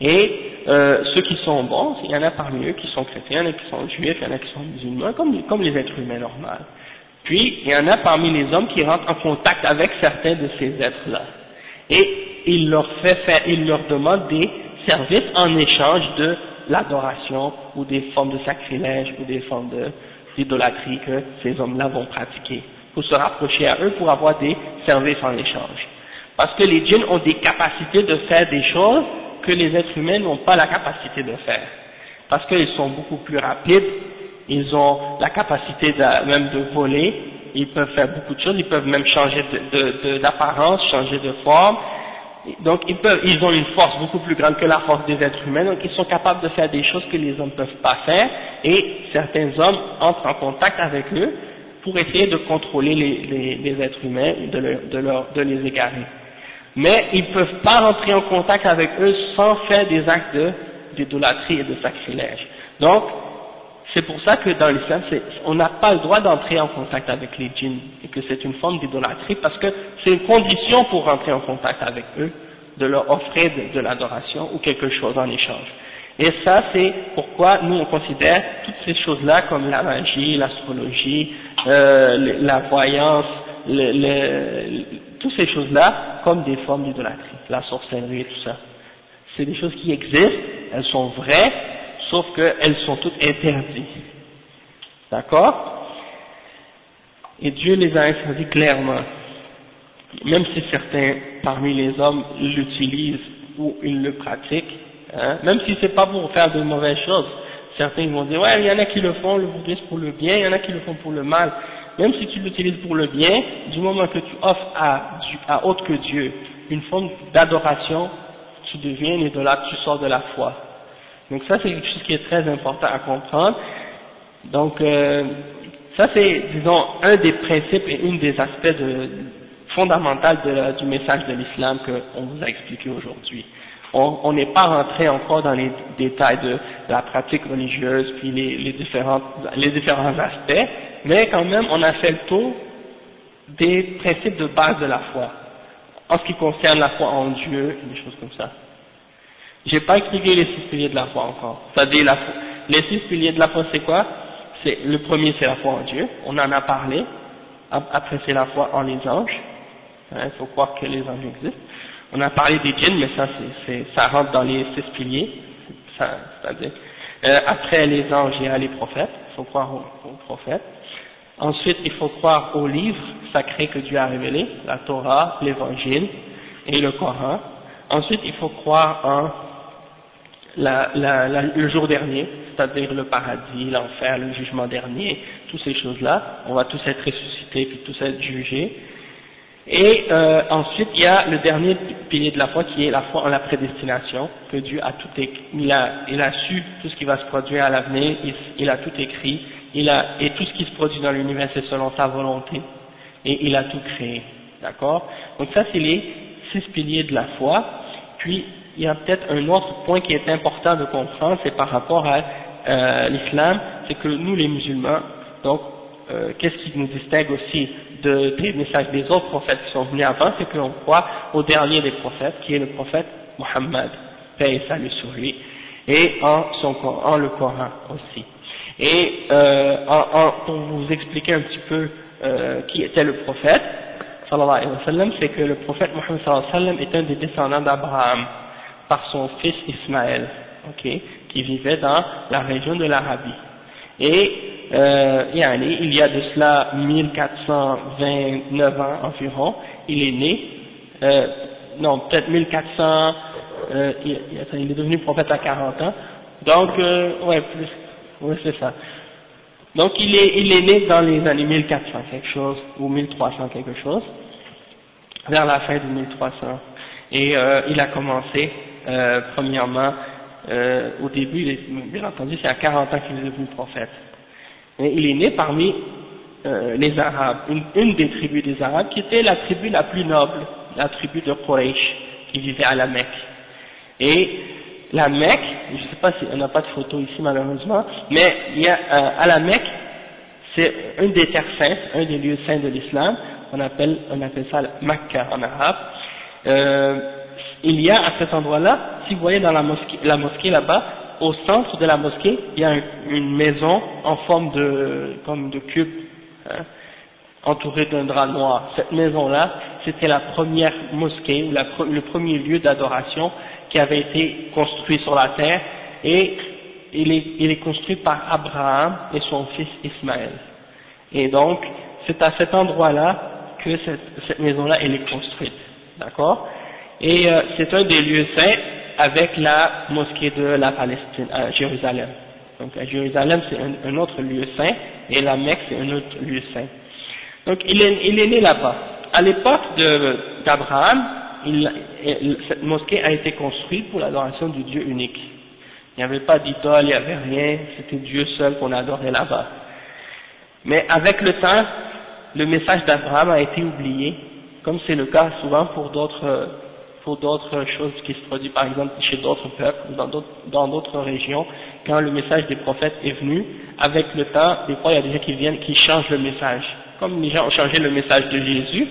Et euh, ceux qui sont bons, il y en a parmi eux qui sont chrétiens, il y en a qui sont juifs, il y en a qui sont musulmans, comme, comme les êtres humains normaux. Puis, il y en a parmi les hommes qui rentrent en contact avec certains de ces êtres-là. Et il leur fait faire, il leur demande des services en échange de l'adoration ou des formes de sacrilège ou des formes d'idolâtrie que ces hommes-là vont pratiquer, pour se rapprocher à eux pour avoir des services en échange. Parce que les djinns ont des capacités de faire des choses que les êtres humains n'ont pas la capacité de faire. Parce qu'ils sont beaucoup plus rapides, ils ont la capacité même de voler, ils peuvent faire beaucoup de choses, ils peuvent même changer d'apparence, de, changer de forme. Donc ils, ont une force beaucoup plus grande que la force des êtres humains, donc ils sont capables de faire des choses que les hommes ne peuvent pas faire, et certains hommes entrent en contact avec eux pour essayer de contrôler les, êtres humains, de les égarer mais ils ne peuvent pas rentrer en contact avec eux sans faire des actes d'idolâtrie et de sacrilège. Donc, c'est pour ça que dans l'islam, on n'a pas le droit d'entrer en contact avec les djinns, et que c'est une forme d'idolâtrie, parce que c'est une condition pour rentrer en contact avec eux, de leur offrir de, l'adoration ou quelque chose en échange. Et ça, c'est pourquoi nous, on considère toutes ces choses-là comme la magie, l'astrologie, euh, la voyance, le, le, toutes ces choses-là comme des formes d'idolâtrie, la sorcellerie et tout ça. C'est des choses qui existent, elles sont vraies, sauf qu'elles sont toutes interdites. D'accord? Et Dieu les a interdits clairement. Même si certains parmi les hommes l'utilisent ou ils le pratiquent, hein, même si c'est pas pour faire de mauvaises choses, certains vont dire ouais il y en a qui le font le bouddhisme pour le bien, il y en a qui le font pour le mal même si tu l'utilises pour le bien, du moment que tu offres à, autre que Dieu une forme d'adoration, tu deviens un idolâtre, tu sors de la foi. Donc ça c'est quelque chose qui est très important à comprendre. Donc euh, ça c'est, disons, un des principes et un des aspects de, fondamentales du message de l'islam qu'on vous a expliqué aujourd'hui. On n'est pas rentré encore dans les détails de, la pratique religieuse, puis les, les, différents, les différents aspects, mais quand même on a fait le tour des principes de base de la foi, en ce qui concerne la foi en Dieu, des choses comme ça. J'ai pas expliqué les six piliers de la foi encore. C'est-à-dire la foi. Les six piliers de la foi, c'est quoi? C'est le premier, c'est la foi en Dieu. On en a parlé. Après, c'est la foi en les anges. Il hein, faut croire que les anges existent. On a parlé des djinns, mais ça, c'est, ça rentre dans les six piliers. C'est-à-dire, euh, après les anges, il y a les prophètes. Il faut croire aux, aux prophètes. Ensuite, il faut croire aux livres sacrés que Dieu a révélés, la Torah, l'Évangile et le Coran. Ensuite, il faut croire en la, la, la, le jour dernier, c'est-à-dire le paradis, l'enfer, le jugement dernier, toutes ces choses-là, on va tous être ressuscités puis tous être jugés. Et euh, ensuite, il y a le dernier pilier de la foi qui est la foi en la prédestination, que Dieu a tout écrit, il a, il a su tout ce qui va se produire à l'avenir, il, a tout écrit, il a, et tout ce qui se produit dans l'univers c'est selon sa volonté, et il a tout créé. D'accord? Donc ça, c'est les six piliers de la foi. Puis, il y a peut-être un autre point qui est important de comprendre, c'est par rapport à euh, l'islam, c'est que nous les musulmans, donc euh, qu'est-ce qui nous distingue aussi de, des messages des autres prophètes qui sont venus avant, c'est qu'on croit au dernier des prophètes, qui est le prophète Muhammad, paix et salut sur lui, et en, son, en le Coran aussi. Et euh, en, en, pour vous expliquer un petit peu euh, qui était le prophète, c'est que le prophète sallam est un des descendants d'Abraham par son fils Ismaël, ok, qui vivait dans la région de l'Arabie. Et euh, il y a de cela 1429 ans environ, il est né, euh, non, peut-être 1400, euh, il, est devenu prophète à 40 ans, donc, euh, ouais, plus, ouais, c'est ça. Donc, il est, il est né dans les années 1400 quelque chose, ou 1300 quelque chose, vers la fin de 1300. Et euh, il a commencé euh, premièrement, au début, bien entendu, c'est à 40 ans qu'il est devenu prophète. Il est né parmi euh, les Arabes, une, une, des tribus des Arabes, qui était la tribu la plus noble, la tribu de Quraysh, qui vivait à la Mecque. Et la Mecque, je ne sais pas si on n'a pas de photo ici malheureusement, mais il y a, euh, à la Mecque, c'est un des terres saintes, un des lieux saints de l'islam, on appelle, on appelle ça Mecca en arabe. Euh, il y a à cet endroit-là, si vous voyez dans la mosquée, la mosquée là-bas, au centre de la mosquée, il y a une maison en forme de, comme de cube, hein, entourée d'un drap noir. Cette maison-là, c'était la première mosquée, ou le premier lieu d'adoration qui avait été construit sur la terre, et il est, construit par Abraham et son fils Ismaël. Et donc, c'est à cet endroit-là que cette, cette maison-là, elle est construite. D'accord? Et euh, c'est un des lieux saints avec la mosquée de la Palestine, à Jérusalem. Donc à Jérusalem c'est un, autre lieu saint et la Mecque c'est un autre lieu saint. Donc il est, il est né là-bas. À l'époque d'Abraham, cette mosquée a été construite pour l'adoration du Dieu unique. Il n'y avait pas d'idole, il n'y avait rien, c'était Dieu seul qu'on adorait là-bas. Mais avec le temps, le message d'Abraham a été oublié, comme c'est le cas souvent pour d'autres pour d'autres choses qui se produisent par exemple chez d'autres peuples ou dans d'autres régions, quand le message des prophètes est venu, avec le temps, des fois il y a des gens qui viennent, qui changent le message. Comme les gens ont changé le message de Jésus,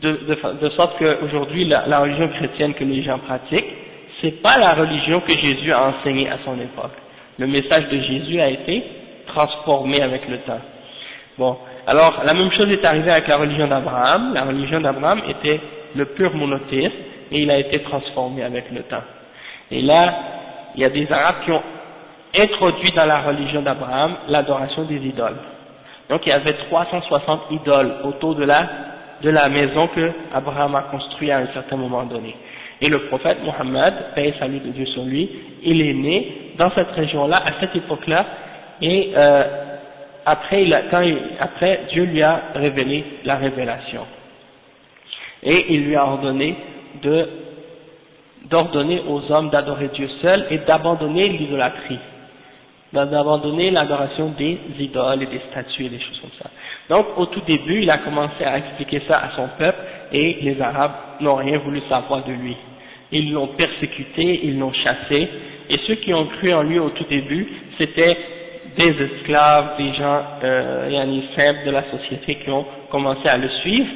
de, de, de sorte qu'aujourd'hui la, la religion chrétienne que les gens pratiquent, c'est pas la religion que Jésus a enseignée à son époque. Le message de Jésus a été transformé avec le temps. Bon, alors la même chose est arrivée avec la religion d'Abraham. La religion d'Abraham était le pur monothéisme, et il a été transformé avec le temps. Et là, il y a des Arabes qui ont introduit dans la religion d'Abraham l'adoration des idoles. Donc il y avait 360 idoles autour de la, de la maison que Abraham a construite à un certain moment donné. Et le prophète Mohammed, paix et salut de Dieu sur lui, il est né dans cette région-là, à cette époque-là, et euh, après, il a, quand après Dieu lui a révélé la révélation. Et il lui a ordonné d'ordonner aux hommes d'adorer Dieu seul et d'abandonner l'idolâtrie, d'abandonner l'adoration des idoles et des statues et des choses comme ça. Donc au tout début, il a commencé à expliquer ça à son peuple et les Arabes n'ont rien voulu savoir de lui. Ils l'ont persécuté, ils l'ont chassé et ceux qui ont cru en lui au tout début, c'était des esclaves, des gens euh, simples de la société qui ont commencé à le suivre,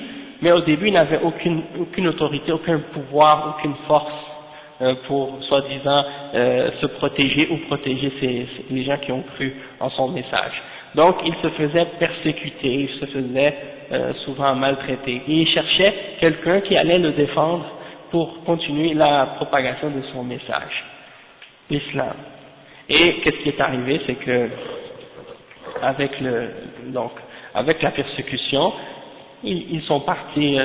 mais au début il n'avait aucune, aucune autorité, aucun pouvoir, aucune force euh, pour soi-disant euh, se protéger ou protéger ces, les gens qui ont cru en son message. Donc il se faisait persécuter, il se faisait euh, souvent maltraiter, et il cherchait quelqu'un qui allait le défendre pour continuer la propagation de son message, l'islam. Et qu'est-ce qui est arrivé, c'est que avec le donc avec la persécution, ils, sont partis,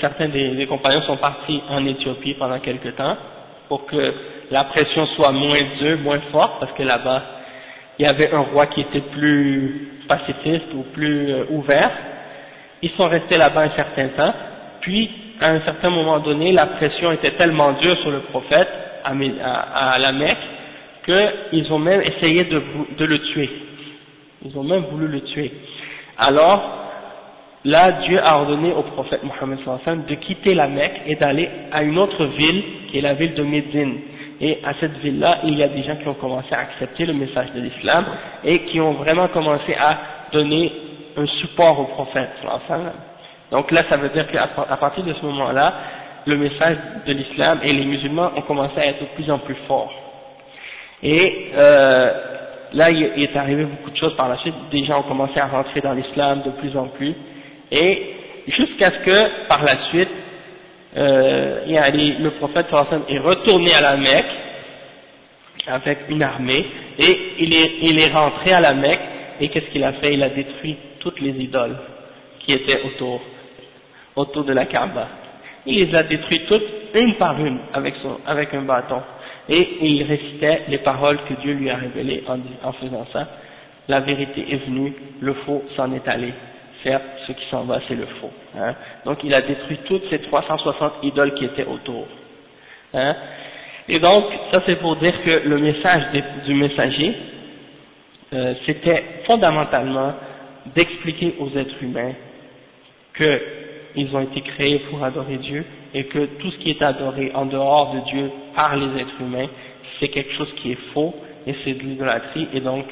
certains des, compagnons sont partis en Éthiopie pendant quelque temps pour que la pression soit moins dure, moins forte, parce que là-bas il y avait un roi qui était plus pacifiste ou plus euh, ouvert. Ils sont restés là-bas un certain temps, puis à un certain moment donné, la pression était tellement dure sur le prophète à, la Mecque qu'ils ont même essayé de, de, le tuer. Ils ont même voulu le tuer. Alors, là, Dieu a ordonné au prophète Mohammed de quitter la Mecque et d'aller à une autre ville, qui est la ville de Médine. Et à cette ville-là, il y a des gens qui ont commencé à accepter le message de l'islam et qui ont vraiment commencé à donner un support au prophète. Donc là, ça veut dire qu'à partir de ce moment-là, le message de l'islam et les musulmans ont commencé à être de plus en plus forts. Et euh, là, il est arrivé beaucoup de choses par la suite. Des gens ont commencé à rentrer dans l'islam de plus en plus. Et jusqu'à ce que, par la suite, euh, le prophète est retourné à la Mecque avec une armée et il est, il est rentré à la Mecque et qu'est-ce qu'il a fait? Il a détruit toutes les idoles qui étaient autour, autour de la Kaaba. Il les a détruites toutes, une par une, avec, son, avec un bâton. Et il récitait les paroles que Dieu lui a révélées en, en faisant ça. La vérité est venue, le faux s'en est allé certes, ce qui s'en va, c'est le faux. Hein. Donc il a détruit toutes ces 360 idoles qui étaient autour. Hein. Et donc, ça c'est pour dire que le message du messager, euh, c'était fondamentalement d'expliquer aux êtres humains qu'ils ont été créés pour adorer Dieu et que tout ce qui est adoré en dehors de Dieu par les êtres humains, c'est quelque chose qui est faux et c'est de l'idolâtrie et donc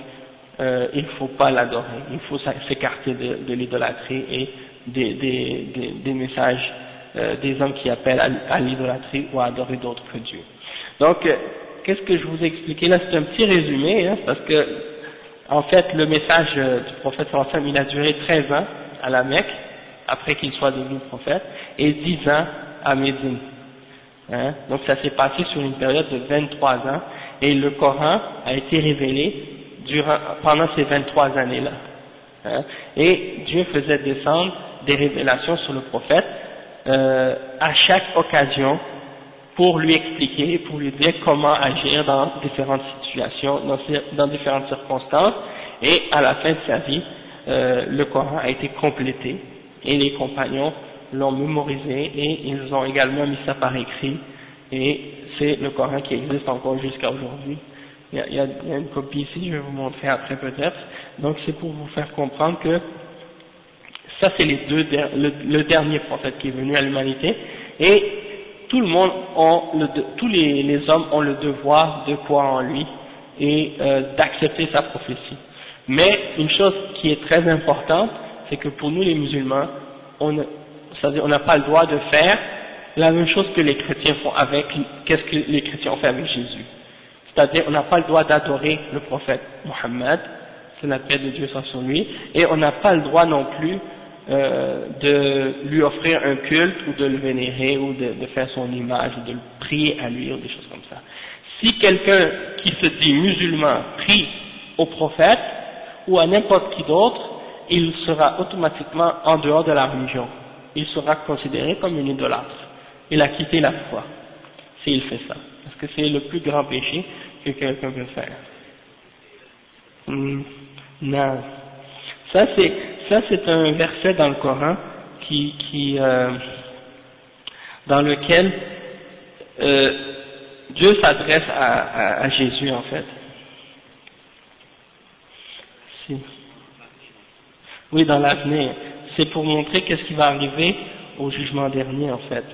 euh, il ne faut pas l'adorer, il faut s'écarter de, l'idolâtrie et des, messages euh, des hommes qui appellent à, l'idolâtrie ou à adorer d'autres que Dieu. Donc, euh, qu'est-ce que je vous ai expliqué? Là C'est un petit résumé, hein, parce que en fait, le message du prophète sallam, il a duré 13 ans à la Mecque, après qu'il soit devenu prophète, et 10 ans à Médine. Hein? Donc ça s'est passé sur une période de 23 ans, et le Coran a été révélé pendant ces 23 années-là. Hein? Et Dieu faisait descendre des révélations sur le prophète euh, à chaque occasion pour lui expliquer, pour lui dire comment agir dans différentes situations, dans, dans différentes circonstances. Et à la fin de sa vie, euh, le Coran a été complété et les compagnons l'ont mémorisé et ils ont également mis ça par écrit et c'est le Coran qui existe encore jusqu'à aujourd'hui il y, a, y, a, une copie ici, je vais vous montrer après peut-être. Donc c'est pour vous faire comprendre que ça c'est les deux, le, dernier prophète qui est venu à l'humanité, et tout le monde ont le, tous les, les, hommes ont le devoir de croire en lui et euh, d'accepter sa prophétie. Mais une chose qui est très importante, c'est que pour nous les musulmans, on n'a pas le droit de faire la même chose que les chrétiens font avec, qu'est-ce que les chrétiens ont fait avec Jésus. C'est-à-dire, on n'a pas le droit d'adorer le prophète Mohammed, c'est la paix de Dieu soit sur lui, et on n'a pas le droit non plus euh, de lui offrir un culte ou de le vénérer ou de, faire son image ou de le prier à lui ou des choses comme ça. Si quelqu'un qui se dit musulman prie au prophète ou à n'importe qui d'autre, il sera automatiquement en dehors de la religion. Il sera considéré comme une idolâtre. Il a quitté la foi s'il fait ça que c'est le plus grand péché que quelqu'un peut faire. Hmm. non. Ça c'est ça c'est un verset dans le Coran qui qui euh, dans lequel euh, Dieu s'adresse à, à, Jésus en fait. Si. Oui, dans l'avenir. C'est pour montrer qu'est-ce qui va arriver au jugement dernier, en fait.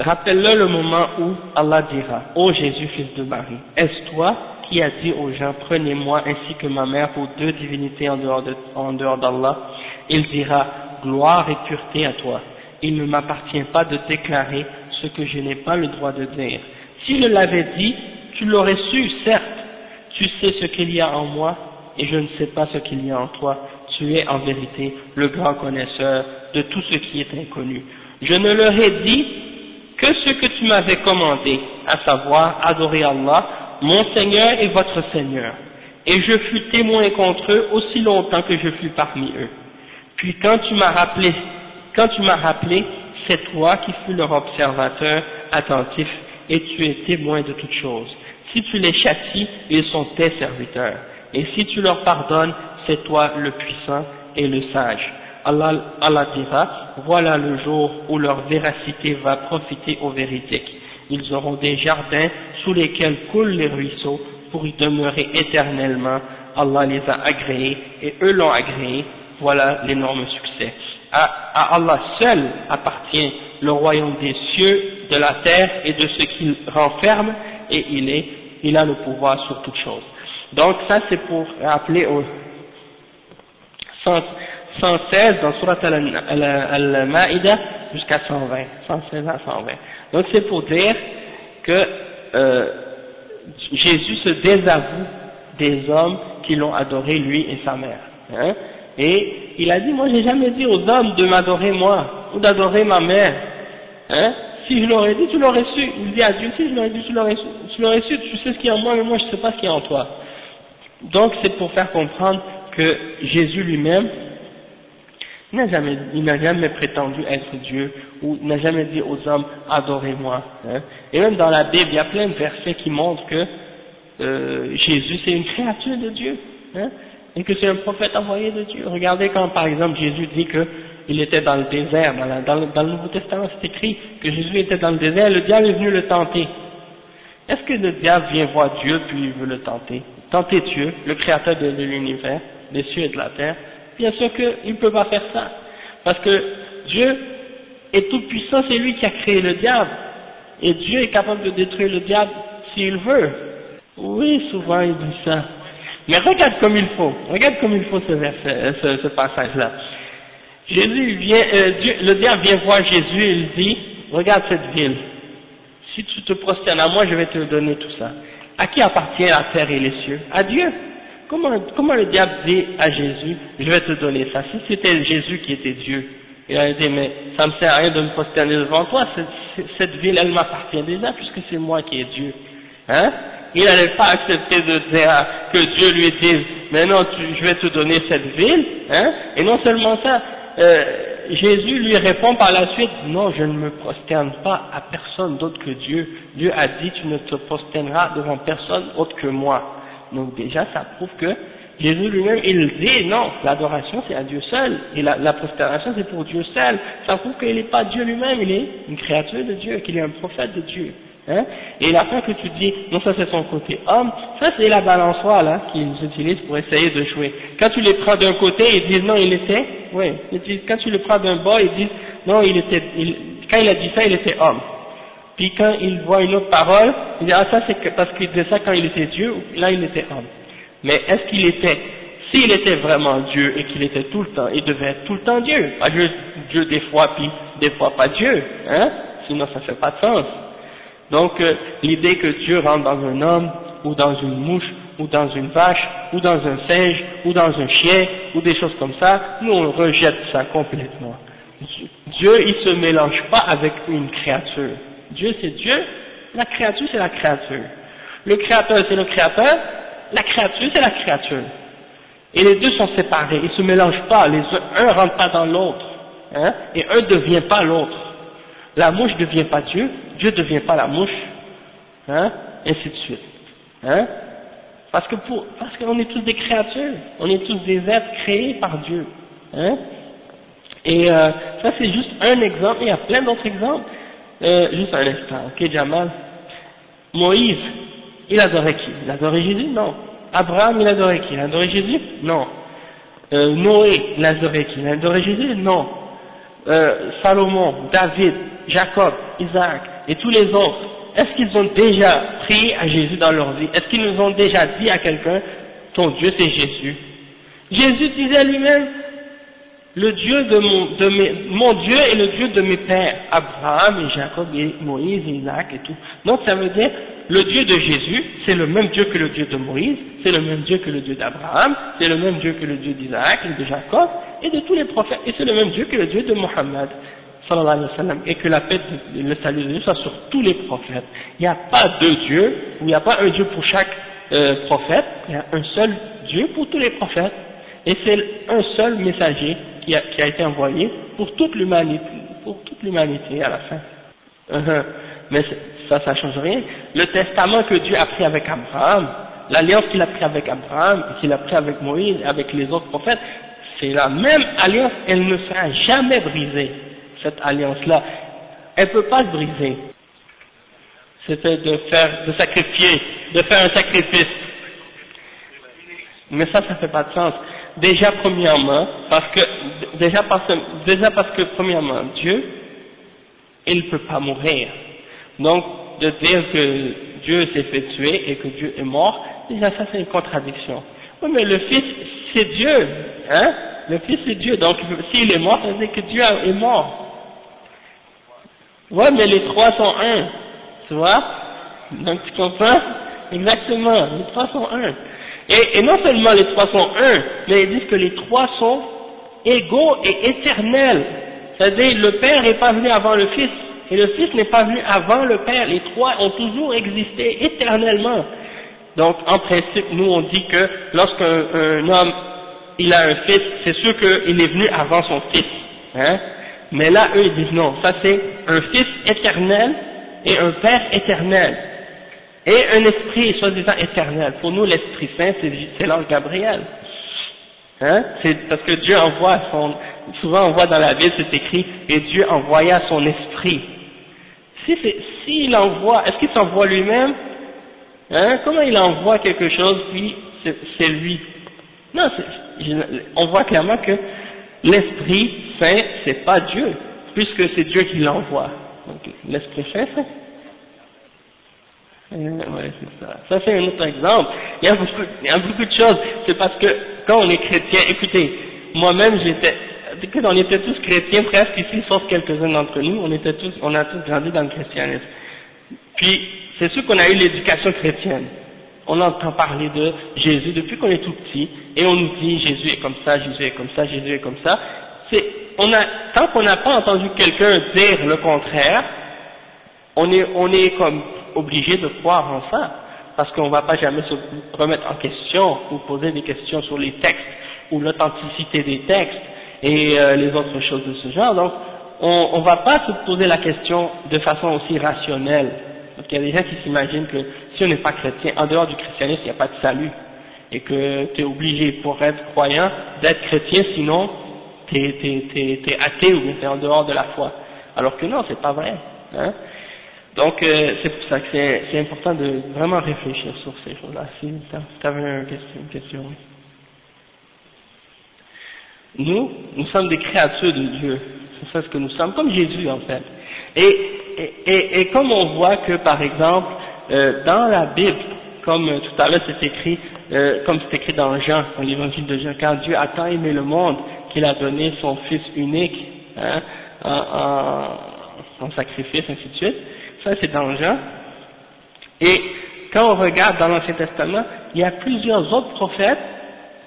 Rappelle-le le moment où Allah dira, ô Jésus, fils de Marie, est-ce toi qui as dit aux gens, prenez-moi ainsi que ma mère pour deux divinités en dehors d'Allah? Il dira, gloire et pureté à toi. Il ne m'appartient pas de déclarer ce que je n'ai pas le droit de dire. S'il l'avait dit, tu l'aurais su, certes. Tu sais ce qu'il y a en moi et je ne sais pas ce qu'il y a en toi. Tu es en vérité le grand connaisseur de tout ce qui est inconnu. Je ne leur ai dit que ce que tu m'avais commandé, à savoir adorer Allah, mon Seigneur et votre Seigneur. Et je fus témoin contre eux aussi longtemps que je fus parmi eux. Puis quand tu m'as rappelé, quand tu m'as rappelé, c'est toi qui fus leur observateur attentif et tu es témoin de toutes choses. Si tu les châties, ils sont tes serviteurs. Et si tu leur pardonnes, c'est toi le puissant et le sage. Allah, Allah dira, voilà le jour où leur véracité va profiter aux véridiques. Ils auront des jardins sous lesquels coulent les ruisseaux pour y demeurer éternellement. Allah les a agréés et eux l'ont agréé. Voilà l'énorme succès. À, Allah seul appartient le royaume des cieux, de la terre et de ce qu'il renferme et il est, il a le pouvoir sur toutes choses. Donc ça c'est pour rappeler au 116 dans Surat al-Ma'ida jusqu'à 120, 116 à 120. Donc c'est pour dire que euh, Jésus se désavoue des hommes qui l'ont adoré lui et sa mère. Hein, et il a dit, moi j'ai jamais dit aux hommes de m'adorer moi, ou d'adorer ma mère. Hein, si je l'aurais dit, tu l'aurais su. Il dit à Dieu, si je l'aurais dit, tu l'aurais su. Tu sais ce qu'il y a en moi, mais moi je ne sais pas ce qu'il y a en toi. Donc c'est pour faire comprendre que Jésus lui-même, n'a jamais, il n'a jamais prétendu être Dieu, ou n'a jamais dit aux hommes adorez-moi. Hein. Et même dans la Bible, il y a plein de versets qui montrent que euh, Jésus c'est une créature de Dieu, hein, et que c'est un prophète envoyé de Dieu. Regardez quand par exemple Jésus dit que il était dans le désert, dans, le, dans le Nouveau Testament c'est écrit que Jésus était dans le désert, le diable est venu le tenter. Est-ce que le diable vient voir Dieu puis il veut le tenter? Tenter Dieu, le créateur de l'univers, des cieux et de la terre Bien sûr qu'il ne peut pas faire ça. Parce que Dieu est tout puissant, c'est lui qui a créé le diable. Et Dieu est capable de détruire le diable s'il veut. Oui, souvent il dit ça. Mais regarde comme il faut. Regarde comme il faut ce, ce, passage-là. Jésus vient, euh, le diable vient voir Jésus et il dit, regarde cette ville. Si tu te prosternes à moi, je vais te donner tout ça. À qui appartient la terre et les cieux? À Dieu. Comment, comment le diable dit à Jésus, je vais te donner ça Si c'était Jésus qui était Dieu, il a dit, mais ça me sert à rien de me prosterner devant toi, cette, cette ville, elle m'appartient déjà, puisque c'est moi qui est Dieu. Hein? Il n'allait pas accepter de dire que Dieu lui dise, mais non, je vais te donner cette ville, hein? Et non seulement ça, euh, Jésus lui répond par la suite, non, je ne me prosterne pas à personne d'autre que Dieu. Dieu a dit, tu ne te prosterneras devant personne autre que moi. Donc déjà, ça prouve que Jésus lui-même, il dit non, l'adoration c'est à Dieu seul, et la, la c'est pour Dieu seul. Ça prouve qu'il n'est pas Dieu lui-même, il est une créature de Dieu, qu'il est un prophète de Dieu. Hein et la fin que tu dis, non ça c'est son côté homme, ça c'est la balançoire là qu'ils utilisent pour essayer de jouer. Quand tu les prends d'un côté, ils disent non il était, oui, quand tu les prends d'un bas, ils disent non il était, quand il a dit ça il était homme. Puis quand il voit une autre parole, il dit ah ça c'est parce qu'il disait ça quand il était Dieu, là il était homme. Mais est-ce qu'il était, s'il était vraiment Dieu et qu'il était tout le temps, il devait être tout le temps Dieu, pas Dieu des fois puis des fois pas Dieu, hein? Sinon ça fait pas de sens. Donc euh, l'idée que Dieu rentre dans un homme ou dans une mouche ou dans une vache ou dans un singe ou dans un chien ou des choses comme ça, nous on rejette ça complètement. Dieu il se mélange pas avec une créature. Dieu c'est Dieu, la créature c'est la créature. Le créateur c'est le créateur, la créature c'est la créature. Et les deux sont séparés, ils se mélangent pas, les un ne rentre pas dans l'autre, hein, et un ne devient pas l'autre. La mouche ne devient pas Dieu, Dieu ne devient pas la mouche, hein, ainsi de suite. Hein, parce que pour, parce qu'on est tous des créatures, on est tous des êtres créés par Dieu. Hein, et euh, ça c'est juste un exemple, il y a plein d'autres exemples. Euh, juste un instant, ok Jamal? Moïse, il adorait qui? Il adorait Jésus? Non. Abraham, il adorait qui? Il adorait Jésus? Non. euh, Noé, il a adoré qui? Il a adoré Jésus? Non. Euh, Salomon, David, Jacob, Isaac et tous les autres, est-ce qu'ils ont déjà prié à Jésus dans leur vie? Est-ce qu'ils nous ont déjà dit à quelqu'un, ton Dieu c'est Jésus? Jésus disait lui-même, le Dieu de mon, de mes, mon Dieu est le Dieu de mes pères, Abraham et Jacob et Moïse et Isaac et tout. Donc ça veut dire, le Dieu de Jésus, c'est le même Dieu que le Dieu de Moïse, c'est le même Dieu que le Dieu d'Abraham, c'est le même Dieu que le Dieu d'Isaac et de Jacob et de tous les prophètes, et c'est le même Dieu que le Dieu de Mohammed, sallallahu alayhi wa sallam, et que la paix et le salut de Dieu soit sur tous les prophètes. Il n'y a pas deux dieux, ou il n'y a pas un Dieu pour chaque euh, prophète, il y a un seul Dieu pour tous les prophètes, et c'est un seul messager qui a, été envoyé pour toute l'humanité, pour toute l'humanité à la fin. Uh-huh. Mais ça, ça change rien. Le testament que Dieu a pris avec Abraham, l'alliance qu'il a pris avec Abraham, et qu'il a pris avec Moïse, avec les autres prophètes, c'est la même alliance, elle ne sera jamais brisée, cette alliance-là. Elle ne peut pas se briser. C'était de faire, de sacrifier, de faire un sacrifice. Mais ça, ça fait pas de sens. Déjà, premièrement, parce que, déjà parce, déjà parce que, premièrement, Dieu, il ne peut pas mourir. Donc, de dire que Dieu s'est fait tuer et que Dieu est mort, déjà ça c'est une contradiction. Oui, mais le Fils, c'est Dieu, hein? Le Fils c'est Dieu, donc s'il est mort, ça veut dire que Dieu est mort. Oui, mais les trois sont un, tu vois? Donc tu comprends? Exactement, les trois sont un. Et, et, non seulement les trois sont un, mais ils disent que les trois sont égaux et éternels. C'est-à-dire le Père n'est pas venu avant le Fils, et le Fils n'est pas venu avant le Père. Les trois ont toujours existé éternellement. Donc en principe, nous on dit que lorsqu'un homme il a un fils, c'est sûr qu'il est venu avant son fils. Hein mais là, eux, ils disent non, ça c'est un fils éternel et un père éternel. Et un esprit soi-disant éternel. Pour nous, l'Esprit Saint, c'est l'ange Gabriel. Hein? C'est parce que Dieu envoie son, souvent on voit dans la Bible, c'est écrit, et Dieu envoya son esprit. Si s'il envoie, est-ce qu'il s'envoie lui-même? Hein? Comment il envoie quelque chose, puis c'est lui? Non, on voit clairement que l'Esprit Saint, c'est pas Dieu, puisque c'est Dieu qui l'envoie. Donc l'Esprit Saint, c'est euh, ouais, c'est ça. Ça c'est un autre exemple. Il y a beaucoup, il y a beaucoup de choses. C'est parce que quand on est chrétien, écoutez, moi-même j'étais, on était tous chrétiens presque ici, sauf quelques-uns d'entre nous, on était tous, on a tous grandi dans le christianisme. Puis c'est sûr qu'on a eu l'éducation chrétienne. On entend parler de Jésus depuis qu'on est tout petit, et on nous dit Jésus est comme ça, Jésus est comme ça, Jésus est comme ça. C'est, on a, tant qu'on n'a pas entendu quelqu'un dire le contraire, on est, on est comme obligé de croire en ça, parce qu'on ne va pas jamais se remettre en question ou poser des questions sur les textes ou l'authenticité des textes et euh, les autres choses de ce genre. Donc, on ne va pas se poser la question de façon aussi rationnelle. Parce qu'il y a des gens qui s'imaginent que si on n'est pas chrétien, en dehors du christianisme, il n'y a pas de salut. Et que tu es obligé, pour être croyant, d'être chrétien, sinon tu es, athée ou tu es en dehors de la foi. Alors que non, c'est pas vrai. Hein donc, euh, c'est pour ça que c'est important de vraiment réfléchir sur ces choses-là. Si tu avais une question, une question, Nous, nous sommes des créatures de Dieu. C'est ça ce que nous sommes, comme Jésus en fait. Et, et, et, comme on voit que, par exemple, euh, dans la Bible, comme tout à l'heure c'est écrit, euh, comme c'est écrit dans Jean, dans l'évangile de Jean, quand Dieu a tant aimé le monde qu'il a donné son Fils unique hein, en, en, en sacrifice, ainsi de suite, ça c'est dans Jean. Et quand on regarde dans l'Ancien Testament, il y a plusieurs autres prophètes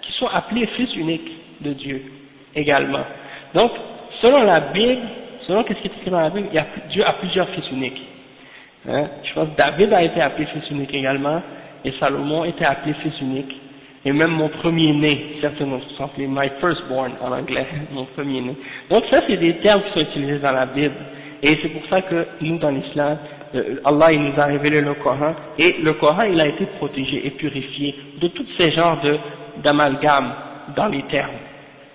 qui sont appelés fils uniques de Dieu également. Donc, selon la Bible, selon ce qui est écrit dans la Bible, Dieu a plusieurs fils uniques. Hein? Je pense que David a été appelé fils unique également, et Salomon était appelé fils unique, et même mon premier-né, certains sont appelés my firstborn en anglais, (laughs) mon premier-né. Donc ça, c'est des termes qui sont utilisés dans la Bible. Et c'est pour ça que nous, dans l'islam, euh, Allah il nous a révélé le Coran, et le Coran il a été protégé et purifié de tous ces genres d'amalgame dans les termes.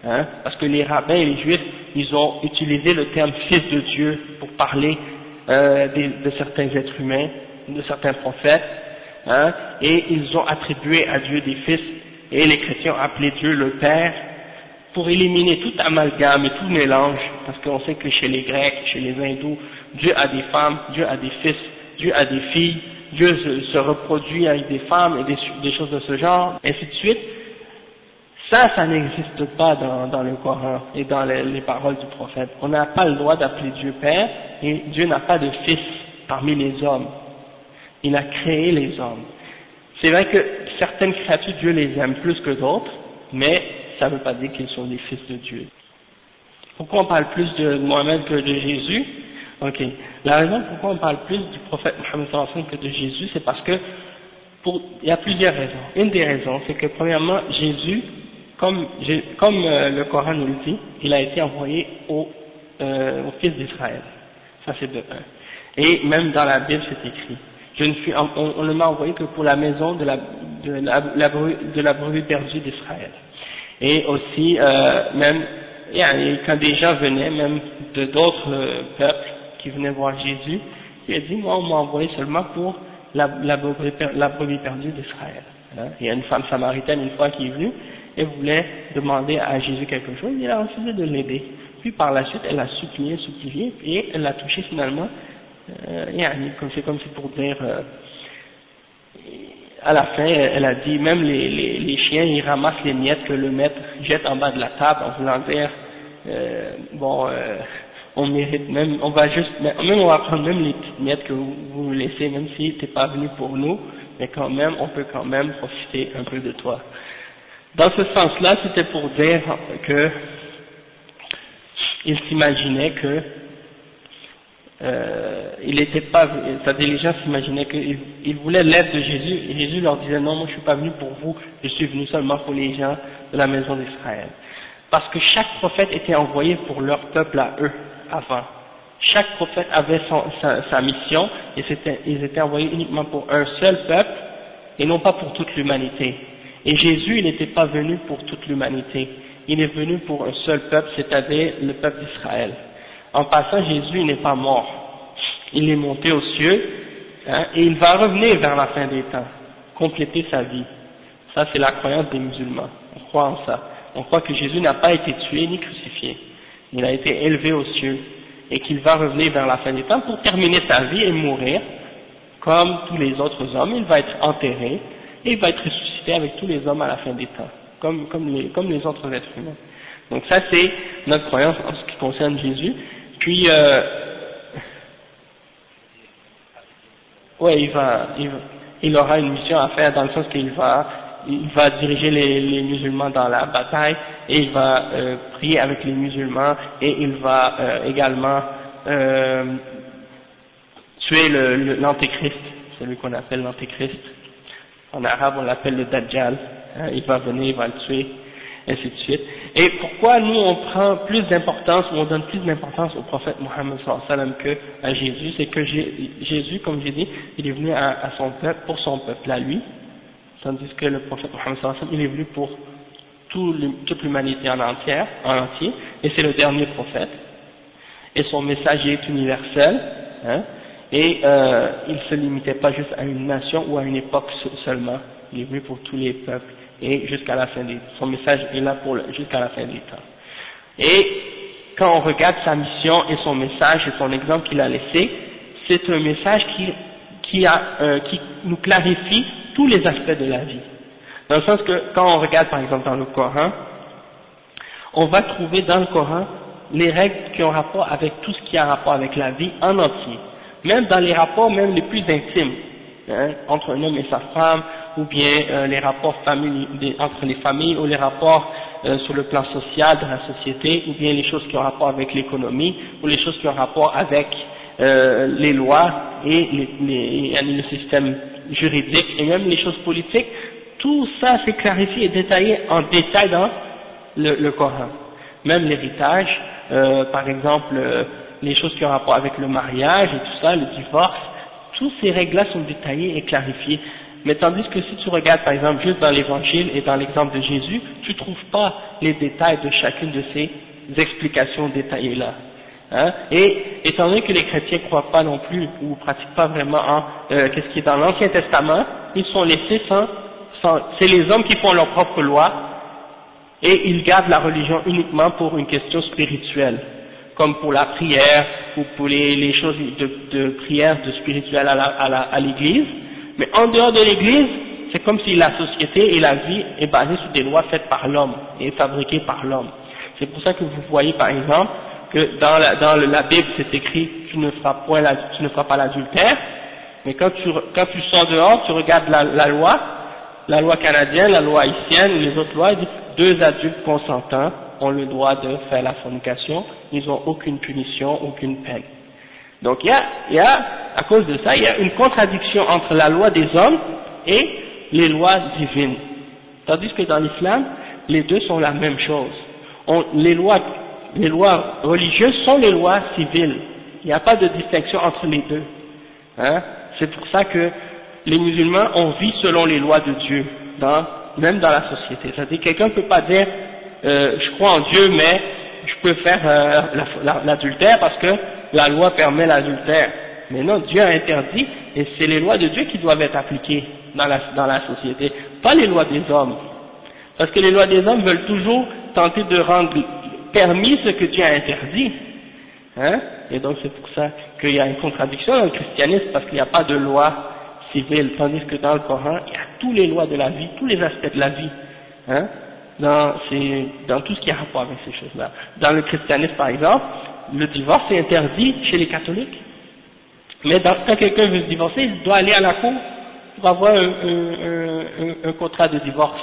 Hein, parce que les rabbins et les juifs, ils ont utilisé le terme fils de Dieu pour parler euh, de, de, certains êtres humains, de certains prophètes, hein, et ils ont attribué à Dieu des fils, et les chrétiens ont appelé Dieu le Père, pour éliminer tout amalgame et tout mélange, parce qu'on sait que chez les Grecs, chez les Hindous, Dieu a des femmes, Dieu a des fils, Dieu a des filles, Dieu se, reproduit avec des femmes et des, choses de ce genre, ainsi de suite. Ça, ça n'existe pas dans, le Coran et dans les, les paroles du prophète. On n'a pas le droit d'appeler Dieu Père et Dieu n'a pas de fils parmi les hommes. Il a créé les hommes. C'est vrai que certaines créatures, Dieu les aime plus que d'autres, mais ça ne veut pas dire qu'ils sont des fils de Dieu. Pourquoi on parle plus de Mohamed que de Jésus? Ok. La raison pourquoi on parle plus du prophète Mohammed que de Jésus, c'est parce que il y a plusieurs raisons. Une des raisons, c'est que premièrement, Jésus, comme, euh, le Coran nous le dit, il a été envoyé au, euh, au fils d'Israël. Ça c'est de un. Et même dans la Bible, c'est écrit. Je ne suis, on, ne m'a envoyé que pour la maison de la, de de la brebis perdue d'Israël. Et aussi, euh, même, quand des gens venaient, même de d'autres euh, peuples, qui venait voir Jésus, il a dit, moi on m'a envoyé seulement pour la, la, brebis, perdue d'Israël. Hein. Il y a une femme samaritaine une fois qui est venue et voulait demander à Jésus quelque chose, il a refusé de l'aider. Puis par la suite, elle a supplié, supplié, et elle l'a touché finalement, euh, c'est comme si pour dire, euh, à la fin, elle a dit, même les, chiens, ils ramassent les miettes que le maître jette en bas de la table en voulant dire, euh, bon, euh, on mérite même, on va juste, même on va prendre même les petites miettes que vous, vous laissez, même si t'es pas venu pour nous, mais quand même, on peut quand même profiter un peu de toi. Dans ce sens-là, c'était pour dire que il s'imaginait que euh, il n'était pas, sa diligence s'imaginait qu'il il voulait l'aide de Jésus, et Jésus leur disait non, moi je suis pas venu pour vous, je suis venu seulement pour les gens de la maison d'Israël. Parce que chaque prophète était envoyé pour leur peuple à eux avant. Chaque prophète avait sa, mission et ils étaient envoyés uniquement pour un seul peuple et non pas pour toute l'humanité. Et Jésus, il n'était pas venu pour toute l'humanité. Il est venu pour un seul peuple, c'est-à-dire le peuple d'Israël. En passant, Jésus n'est pas mort. Il est monté aux cieux hein, et il va revenir vers la fin des temps, compléter sa vie. Ça, c'est la croyance des musulmans. On croit en ça. On croit que Jésus n'a pas été tué ni crucifié il a été élevé aux cieux et qu'il va revenir vers la fin des temps pour terminer sa vie et mourir comme tous les autres hommes, il va être enterré et il va être ressuscité avec tous les hommes à la fin des temps, comme, les, comme les autres êtres humains. Donc ça c'est notre croyance en ce qui concerne Jésus. Puis, euh, ouais, il va, il, aura une mission à faire dans le sens qu'il va il va diriger les, musulmans dans la bataille et il va euh, prier avec les musulmans et il va euh, également euh, tuer l'antéchrist, le, celui qu'on appelle l'antéchrist. En arabe on l'appelle le Dajjal, il va venir, il va le tuer, ainsi. Et pourquoi nous on prend plus d'importance, on donne plus d'importance au prophète Mohammed sallam que à Jésus, c'est que Jésus, comme j'ai dit, il est venu à, son peuple, pour son peuple à lui, tandis que le prophète Mohammed il est venu pour toute l'humanité en entière, en entier, et c'est le dernier prophète, et son message est universel, hein, et euh, il ne se limitait pas juste à une nation ou à une époque seulement, il est venu pour tous les peuples, et jusqu'à la fin des son message est là pour jusqu'à la fin des temps. Et quand on regarde sa mission et son message et son exemple qu'il a laissé, c'est un message qui, qui, a, euh, qui nous clarifie tous les aspects de la vie. Dans le sens que quand on regarde par exemple dans le Coran, on va trouver dans le Coran les règles qui ont rapport avec tout ce qui a rapport avec la vie en entier. Même dans les rapports même les plus intimes, hein, entre un homme et sa femme, ou bien euh, les rapports entre les familles, ou les rapports euh, sur le plan social de la société, ou bien les choses qui ont rapport avec l'économie, ou les choses qui ont rapport avec euh, les lois et les, le système juridique et même les choses politiques, tout ça c'est clarifié et détaillé en détail dans le, le Coran. Même l'héritage, par exemple, les choses qui ont rapport avec le mariage et tout ça, le divorce, toutes ces règles-là sont détaillées et clarifiées. Mais tandis que si tu regardes par exemple juste dans l'évangile et dans l'exemple de Jésus, tu trouves pas les détails de chacune de ces explications détaillées-là. Hein, et étant donné que les chrétiens ne croient pas non plus ou pratiquent pas vraiment en euh, qu'est-ce qui est dans l'Ancien Testament, ils sont laissés sans, sans c'est les hommes qui font leur propre loi et ils gardent la religion uniquement pour une question spirituelle, comme pour la prière ou pour les, choses de, prière, de spirituel à l'église, mais en dehors de l'église, c'est comme si la société et la vie est basée sur des lois faites par l'homme et fabriquées par l'homme. C'est pour ça que vous voyez par exemple que dans la, dans la Bible c'est écrit tu ne feras, point la, tu ne feras pas l'adultère, mais quand tu, quand tu sors dehors, tu regardes la, la, loi, la loi canadienne, la loi haïtienne, les autres lois, deux adultes consentants ont le droit de faire la fornication, ils n'ont aucune punition, aucune peine. Donc il y a, il y a, à cause de ça, il y a une contradiction entre la loi des hommes et les lois divines. Tandis que dans l'islam, les deux sont la même chose. Les, lois, les lois religieuses sont les lois civiles. Il n'y a pas de distinction entre les deux. Hein? C'est pour ça que les musulmans, on vit selon les lois de Dieu, dans, même dans la société. C'est-à-dire quelqu'un ne peut pas dire euh, je crois en Dieu, mais je peux faire euh, l'adultère parce que la loi permet l'adultère. Mais non, Dieu a interdit, et c'est les lois de Dieu qui doivent être appliquées dans la, dans la société, pas les lois des hommes. Parce que les lois des hommes veulent toujours tenter de rendre permis ce que Dieu a interdit. Hein et donc c'est pour ça qu'il y a une contradiction dans le christianisme, parce qu'il n'y a pas de loi civile, tandis que dans le Coran, il y a toutes les lois de la vie, tous les aspects de la vie. Hein dans, dans tout ce qui a rapport avec ces choses-là. Dans le christianisme, par exemple, le divorce est interdit chez les catholiques. Mais quand quelqu'un veut se divorcer, il doit aller à la cour pour avoir un, un, un, contrat de divorce.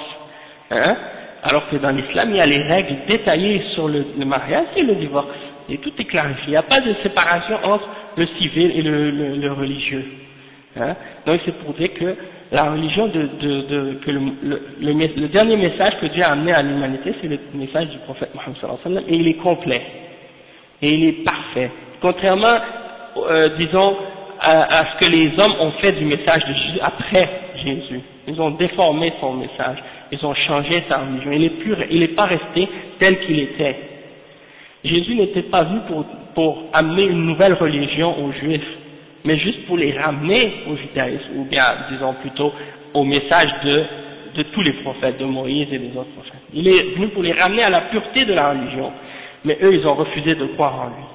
Hein Alors que dans l'islam, il y a les règles détaillées sur le, mariage et le divorce. Et tout est clarifié. Il n'y a pas de séparation entre le civil et le, le, religieux. Hein Donc c'est pour dire que la religion de, de, de que le, le, dernier message que Dieu a amené à l'humanité, c'est le message du prophète Mohammed et il est complet. Et il est parfait. Contrairement, euh, disons, à, ce que les hommes ont fait du message de Jésus après Jésus. Ils ont déformé son message. Ils ont changé sa religion. Il n'est pas resté tel qu'il était. Jésus n'était pas vu pour, amener une nouvelle religion aux Juifs mais juste pour les ramener au judaïsme, ou bien, disons plutôt, au message de tous les prophètes, de Moïse et des autres prophètes. Il est venu pour les ramener à la pureté de la religion, mais eux, ils ont refusé de croire en lui.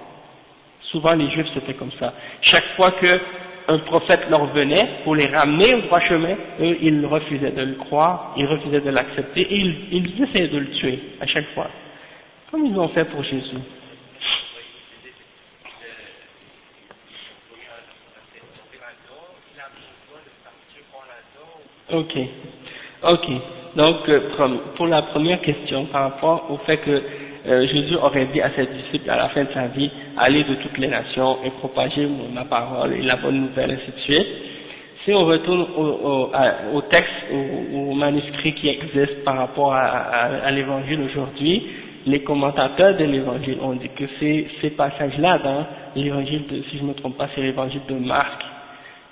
Souvent, les Juifs, c'était comme ça. Chaque fois que un prophète leur venait pour les ramener au droit chemin, eux, ils refusaient de le croire, ils refusaient de l'accepter, et ils, ils essayaient de le tuer à chaque fois, comme ils ont fait pour Jésus. Ok, ok. Donc, euh, pour la première question, par rapport au fait que euh, Jésus aurait dit à ses disciples à la fin de sa vie, allez de toutes les nations et propager ma parole et la bonne nouvelle, ainsi de suite. Si on retourne au, au, texte, au, au, manuscrit qui existe par rapport à, à, l'évangile aujourd'hui, les commentateurs de l'évangile ont dit que ces, ces passages-là dans l'évangile, si je ne me trompe pas, c'est l'évangile de Marc,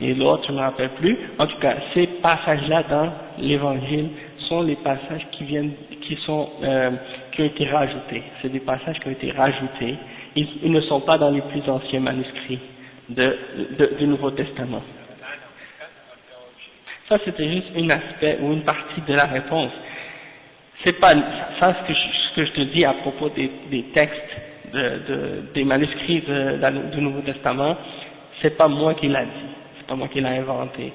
et l'autre, je ne me rappelle plus. En tout cas, ces passages-là dans l'Évangile sont les passages qui viennent, qui sont, euh, qui ont été rajoutés. C'est des passages qui ont été rajoutés. Ils, ne sont pas dans les plus anciens manuscrits du Nouveau Testament. Ça, c'était juste un aspect ou une partie de la réponse. C'est pas ça ce que, je, ce que je te dis à propos des, textes de, de, des manuscrits du Nouveau Testament. C'est pas moi qui l'a dit pas moi qui l'ai inventé.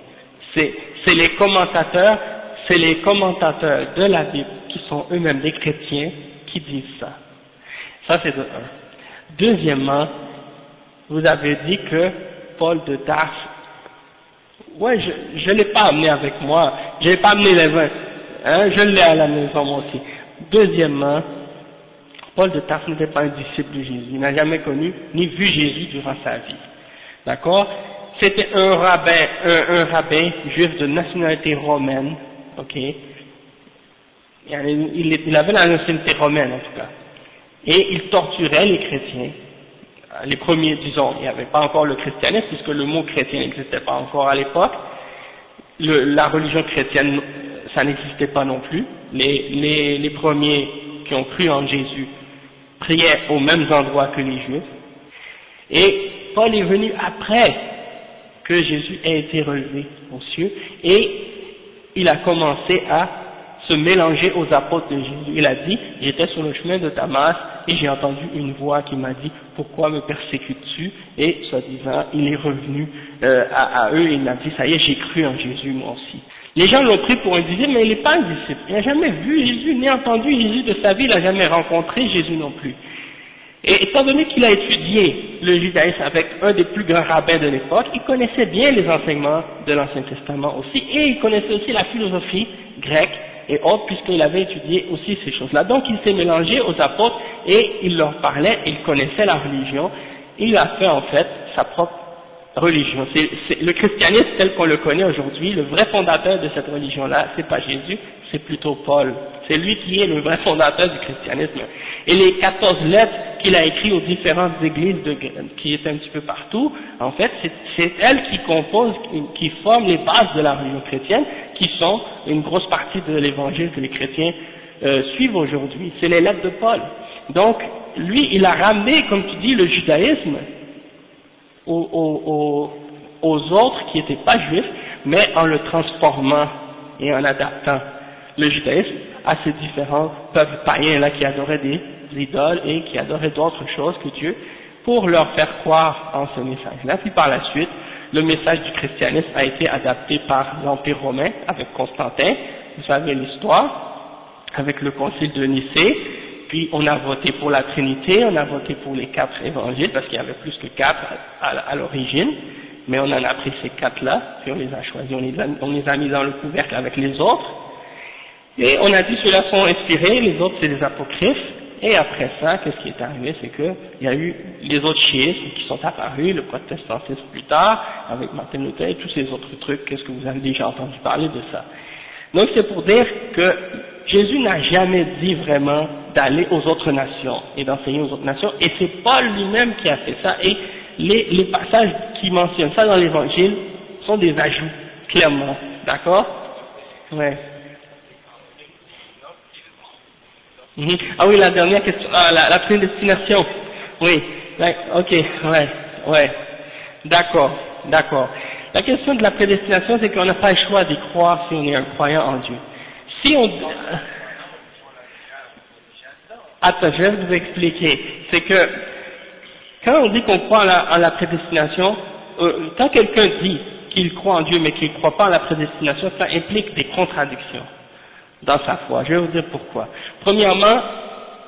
C'est les commentateurs, c'est les commentateurs de la Bible qui sont eux-mêmes des chrétiens qui disent ça. Ça c'est de un. Deuxièmement, vous avez dit que Paul de Tarse, ouais, je ne l'ai pas amené avec moi, je n'ai pas amené les vins, hein, je l'ai à la maison moi aussi. Deuxièmement, Paul de Tarse n'était pas un disciple de Jésus, il n'a jamais connu ni vu Jésus durant sa vie. D'accord? C'était un rabbin, un, rabbin juif de nationalité romaine, ok? Il, avait la nationalité romaine en tout cas, et il torturait les chrétiens, les premiers, disons, il n'y avait pas encore le christianisme, puisque le mot chrétien n'existait pas encore à l'époque, la religion chrétienne, ça n'existait pas non plus, les, les, les premiers qui ont cru en Jésus priaient aux mêmes endroits que les juifs, et Paul est venu après que Jésus a été relevé aux cieux. Et il a commencé à se mélanger aux apôtres de Jésus. Il a dit, j'étais sur le chemin de Damas et j'ai entendu une voix qui m'a dit, pourquoi me persécutes-tu? Et soi-disant, il est revenu euh, à, eux et il m'a dit, ça y est, j'ai cru en Jésus moi aussi. Les gens l'ont pris pour un disciple, mais il n'est pas un disciple. Il n'a jamais vu Jésus, ni entendu Jésus de sa vie, il n'a jamais rencontré Jésus non plus. Et étant donné qu'il a étudié le judaïsme avec un des plus grands rabbins de l'époque, il connaissait bien les enseignements de l'Ancien Testament aussi, et il connaissait aussi la philosophie grecque et autres, puisqu'il avait étudié aussi ces choses-là. Donc il s'est mélangé aux apôtres et il leur parlait, il connaissait la religion, il a fait en fait sa propre religion. Le christianisme tel qu'on le connaît aujourd'hui, le vrai fondateur de cette religion-là, c'est pas Jésus, c'est plutôt Paul. C'est lui qui est le vrai fondateur du christianisme. Et les 14 lettres qu'il a écrites aux différentes églises de, qui étaient un petit peu partout, en fait, c'est elles qui composent, qui forment les bases de la religion chrétienne, qui sont une grosse partie de l'évangile que les chrétiens euh, suivent aujourd'hui. C'est les lettres de Paul. Donc, lui, il a ramené, comme tu dis, le judaïsme aux, autres qui n'étaient pas juifs, mais en le transformant et en adaptant le judaïsme à ces différents peuples païens là qui adoraient des idoles et qui adoraient d'autres choses que Dieu pour leur faire croire en ce message-là. Puis par la suite, le message du christianisme a été adapté par l'Empire romain avec Constantin, vous savez l'histoire, avec le concile de Nicée, puis on a voté pour la Trinité, on a voté pour les quatre évangiles, parce qu'il y avait plus que quatre à, l'origine, mais on en a pris ces quatre-là, puis on les a choisis, on les a, on les a mis dans le couvercle avec les autres, et on a dit ceux-là sont inspirés, les autres c'est des apocryphes, et après ça, qu'est-ce qui est arrivé, c'est qu'il y a eu les autres schismes qui sont apparus, le protestantisme plus tard, avec Martin Luther et tous ces autres trucs, qu'est-ce que vous avez déjà entendu parler de ça? Donc c'est pour dire que Jésus n'a jamais dit vraiment d'aller aux autres nations et d'enseigner aux autres nations, et c'est Paul lui-même qui a fait ça, et les, les passages qui mentionnent ça dans l'évangile sont des ajouts, clairement, d'accord? Ouais. Mhm. Ah oui, la dernière question, ah, la, prédestination. Oui, ok, ouais, ouais, d'accord, d'accord. La question de la prédestination, c'est qu'on n'a pas le choix d'y croire si on est un croyant en Dieu. Si on... Attends, je vais vous expliquer. C'est que quand on dit qu'on croit en la, prédestination, euh, quand quelqu'un dit qu'il croit en Dieu mais qu'il ne croit pas en la prédestination, ça implique des contradictions dans sa foi. Je vais vous dire pourquoi. Premièrement,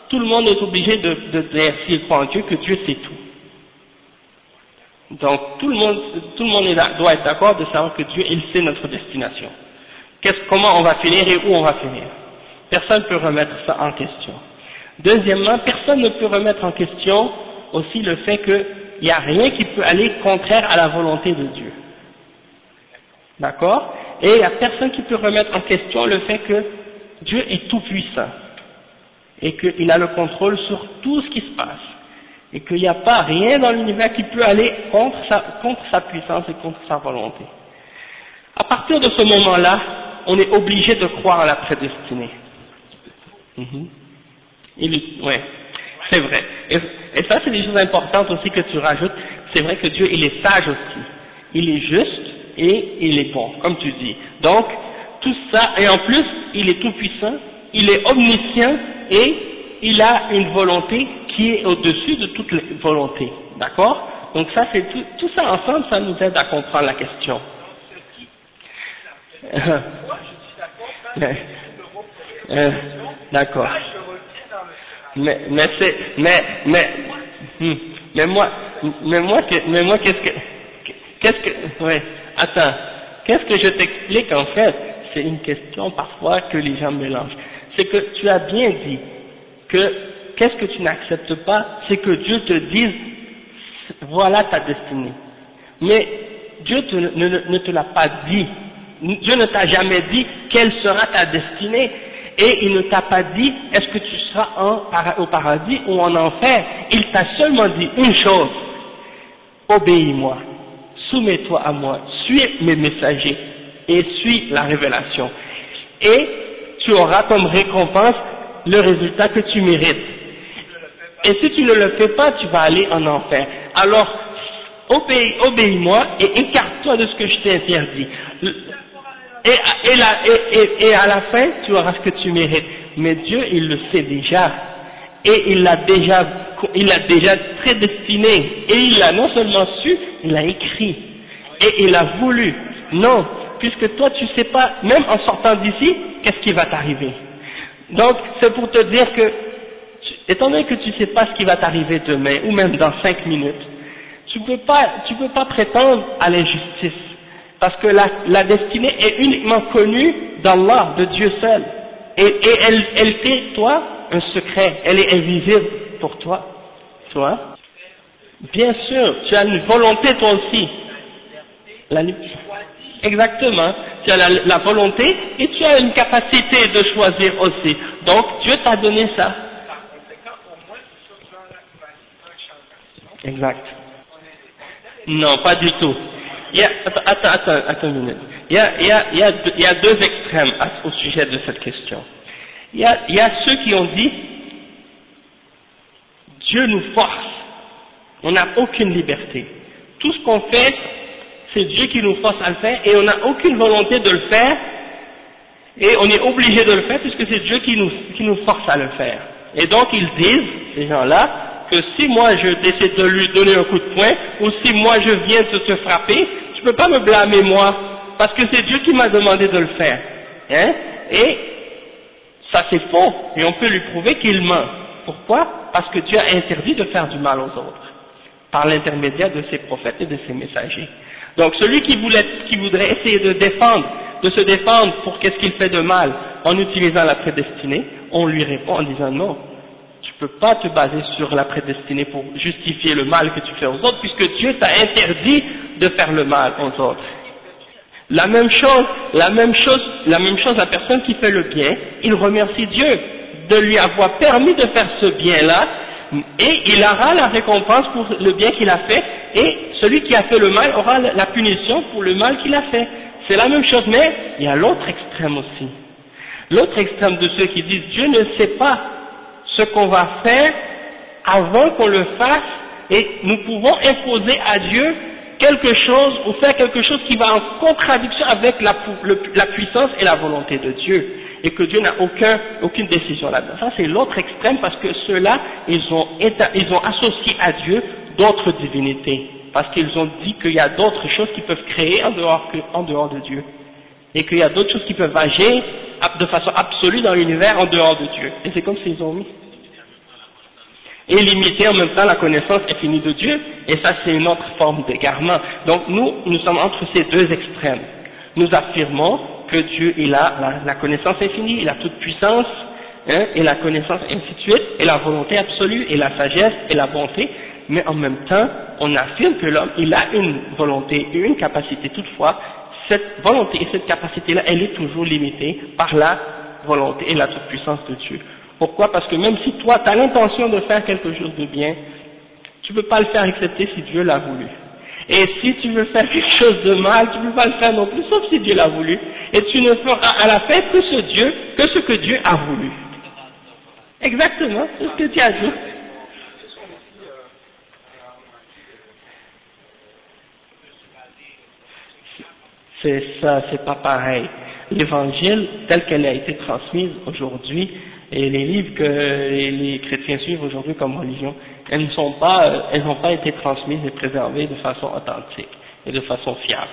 tout le monde est obligé de, dire s'il croit en Dieu que Dieu sait tout. Donc tout le monde, tout le monde doit être d'accord de savoir que Dieu, il sait notre destination. comment on va finir et où on va finir? Personne ne peut remettre ça en question. Deuxièmement, personne ne peut remettre en question aussi le fait qu'il n'y a rien qui peut aller contraire à la volonté de Dieu. D'accord? Et il n'y a personne qui peut remettre en question le fait que Dieu est tout puissant et qu'il a le contrôle sur tout ce qui se passe et qu'il n'y a pas rien dans l'univers qui peut aller contre sa, puissance et contre sa volonté. À partir de ce moment-là, on est obligé de croire à la prédestinée. Mhm. ouais, c'est vrai. Et, et ça, c'est des choses importantes aussi que tu rajoutes. C'est vrai que Dieu, il est sage aussi. Il est juste et il est bon, comme tu dis. Donc, tout ça, et en plus, il est tout puissant, il est omniscient et il a une volonté qui est au-dessus de toute volonté. D'accord? Donc ça, c'est tout, tout, ça ensemble, ça nous aide à comprendre la question. Euh, d'accord. Mais, mais c'est, mais, mais, hmm, mais moi, mais moi, mais moi, qu'est-ce que, qu'est-ce que, ouais, attends, qu'est-ce que je t'explique en fait? C'est une question parfois que les gens mélangent. C'est que tu as bien dit que qu'est-ce que tu n'acceptes pas, c'est que Dieu te dise voilà ta destinée. Mais Dieu ne, te l'a pas dit. Dieu ne t'a jamais dit quelle sera ta destinée. Et il ne t'a pas dit est-ce que tu seras au paradis ou en enfer. Il t'a seulement dit une chose obéis-moi, soumets-toi à moi, suis mes messagers et suis la révélation. Et tu auras comme récompense le résultat que tu mérites. Et si tu ne le fais pas, tu vas aller en enfer. Alors, obéis-moi et écarte-toi de ce que je t'ai interdit. et, et, à la fin, tu auras ce que tu mérites. Mais Dieu, il le sait déjà. Et il l'a déjà, il l'a déjà prédestiné. Et il l'a non seulement su, il l'a écrit. Et il a voulu. Non, puisque toi tu sais pas, même en sortant d'ici, qu'est-ce qui va t'arriver. Donc, c'est pour te dire que, étant donné que tu sais pas ce qui va t'arriver demain, ou même dans cinq minutes, tu peux pas, tu peux pas prétendre à l'injustice. Parce que la, destinée est uniquement connue d'Allah, de Dieu seul. Et, elle, elle toi, un secret. Elle est invisible pour toi. Tu vois Bien sûr, tu as une volonté toi aussi. La, exactement. Tu as la, volonté et tu as une capacité de choisir aussi. Donc, Dieu t'a donné ça. Exact. Non, pas du tout. Il y a, attends, attends, attends une minute. Il y a, il y a, il y a, deux, il y a deux extrêmes au sujet de cette question. Y a, il y a ceux qui ont dit, Dieu nous force. On n'a aucune liberté. Tout ce qu'on fait, c'est Dieu qui nous force à le faire et on n'a aucune volonté de le faire et on est obligé de le faire puisque c'est Dieu qui nous, qui nous force à le faire. Et donc ils disent, ces gens-là, que si moi je décide de lui donner un coup de poing, ou si moi je viens de te frapper, tu peux pas me blâmer moi, parce que c'est Dieu qui m'a demandé de le faire. Hein? Et ça c'est faux, et on peut lui prouver qu'il ment. Pourquoi? Parce que Dieu a interdit de faire du mal aux autres, par l'intermédiaire de ses prophètes et de ses messagers. Donc celui qui, voulait, qui voudrait essayer de défendre, de se défendre pour qu'est-ce qu'il fait de mal en utilisant la prédestinée, on lui répond en disant non, tu peux pas te baser sur la prédestinée pour justifier le mal que tu fais aux autres, puisque Dieu t'a interdit de faire le mal aux autres. La même chose, la même chose, la même chose, la personne qui fait le bien, il remercie Dieu de lui avoir permis de faire ce bien-là, et il aura la récompense pour le bien qu'il a fait, et celui qui a fait le mal aura la punition pour le mal qu'il a fait. C'est la même chose, mais il y a l'autre extrême aussi. L'autre extrême de ceux qui disent Dieu ne sait pas ce qu'on va faire avant qu'on le fasse et nous pouvons imposer à Dieu quelque chose ou faire quelque chose qui va en contradiction avec la, puissance et la volonté de Dieu et que Dieu n'a aucun, aucune décision là-dedans. Ça c'est l'autre extrême parce que ceux-là, ils ont, ils associé à Dieu d'autres divinités parce qu'ils ont dit qu'il y a d'autres choses qui peuvent créer en dehors, en dehors de Dieu et qu'il y a d'autres choses qui peuvent agir de façon absolue dans l'univers en dehors de Dieu. Et c'est comme s'ils ont mis et limiter en même temps la connaissance infinie de Dieu, et ça c'est une autre forme d'égarement. Donc nous, nous sommes entre ces deux extrêmes. Nous affirmons que Dieu, il a la, connaissance infinie, il a toute puissance, hein, et la connaissance suite, et la volonté absolue, et la sagesse, et la bonté, mais en même temps, on affirme que l'homme, il a une volonté et une capacité toutefois, cette volonté et cette capacité-là, elle est toujours limitée par la volonté et la toute-puissance de Dieu. Pourquoi? Parce que même si toi, tu as l'intention de faire quelque chose de bien, tu ne peux pas le faire accepter si Dieu l'a voulu. Et si tu veux faire quelque chose de mal, tu ne peux pas le faire non plus, sauf si Dieu l'a voulu. Et tu ne feras à la fin que ce Dieu, que ce que Dieu a voulu. Exactement, c'est ce que tu as dit. C'est ça, c'est pas pareil. L'évangile, tel qu'elle a été transmise aujourd'hui, et les livres que les, chrétiens suivent aujourd'hui comme religion, elles ne sont pas, elles n'ont pas été transmises et préservées de façon authentique et de façon fiable.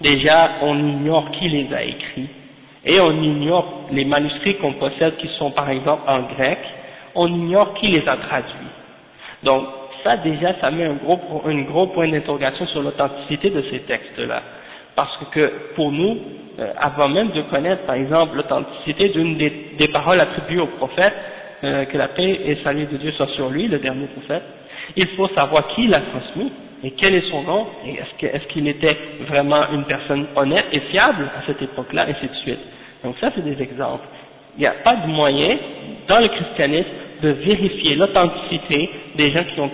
Déjà, on ignore qui les a écrits et on ignore les manuscrits qu'on possède qui sont par exemple en grec, on ignore qui les a traduits. Donc ça déjà, ça met un gros, un gros point d'interrogation sur l'authenticité de ces textes-là. Parce que pour nous, euh, avant même de connaître par exemple l'authenticité d'une des, paroles attribuées au prophète, euh, que la paix et salut de Dieu soit sur lui, le dernier prophète, il faut savoir qui l'a transmis et quel est son nom et est-ce qu'il était vraiment une personne honnête et fiable à cette époque-là, et ainsi de suite. Donc ça c'est des exemples. Il n'y a pas de moyen dans le christianisme de vérifier l'authenticité des gens qui ont,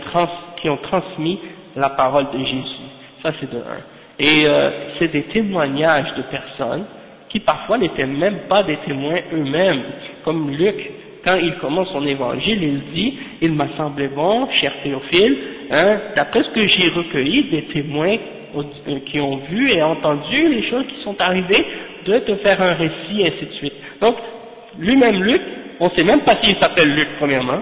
qui ont transmis la parole de Jésus. Ça c'est de un. Et euh, c'est des témoignages de personnes qui parfois n'étaient même pas des témoins eux-mêmes, comme Luc, quand il commence son évangile, il dit, il m'a semblé bon, cher Théophile, hein, d'après ce que j'ai recueilli des témoins euh, qui ont vu et entendu les choses qui sont arrivées, de te faire un récit, et ainsi de suite. Donc, lui-même Luc, on ne sait même pas s'il s'appelle Luc, premièrement,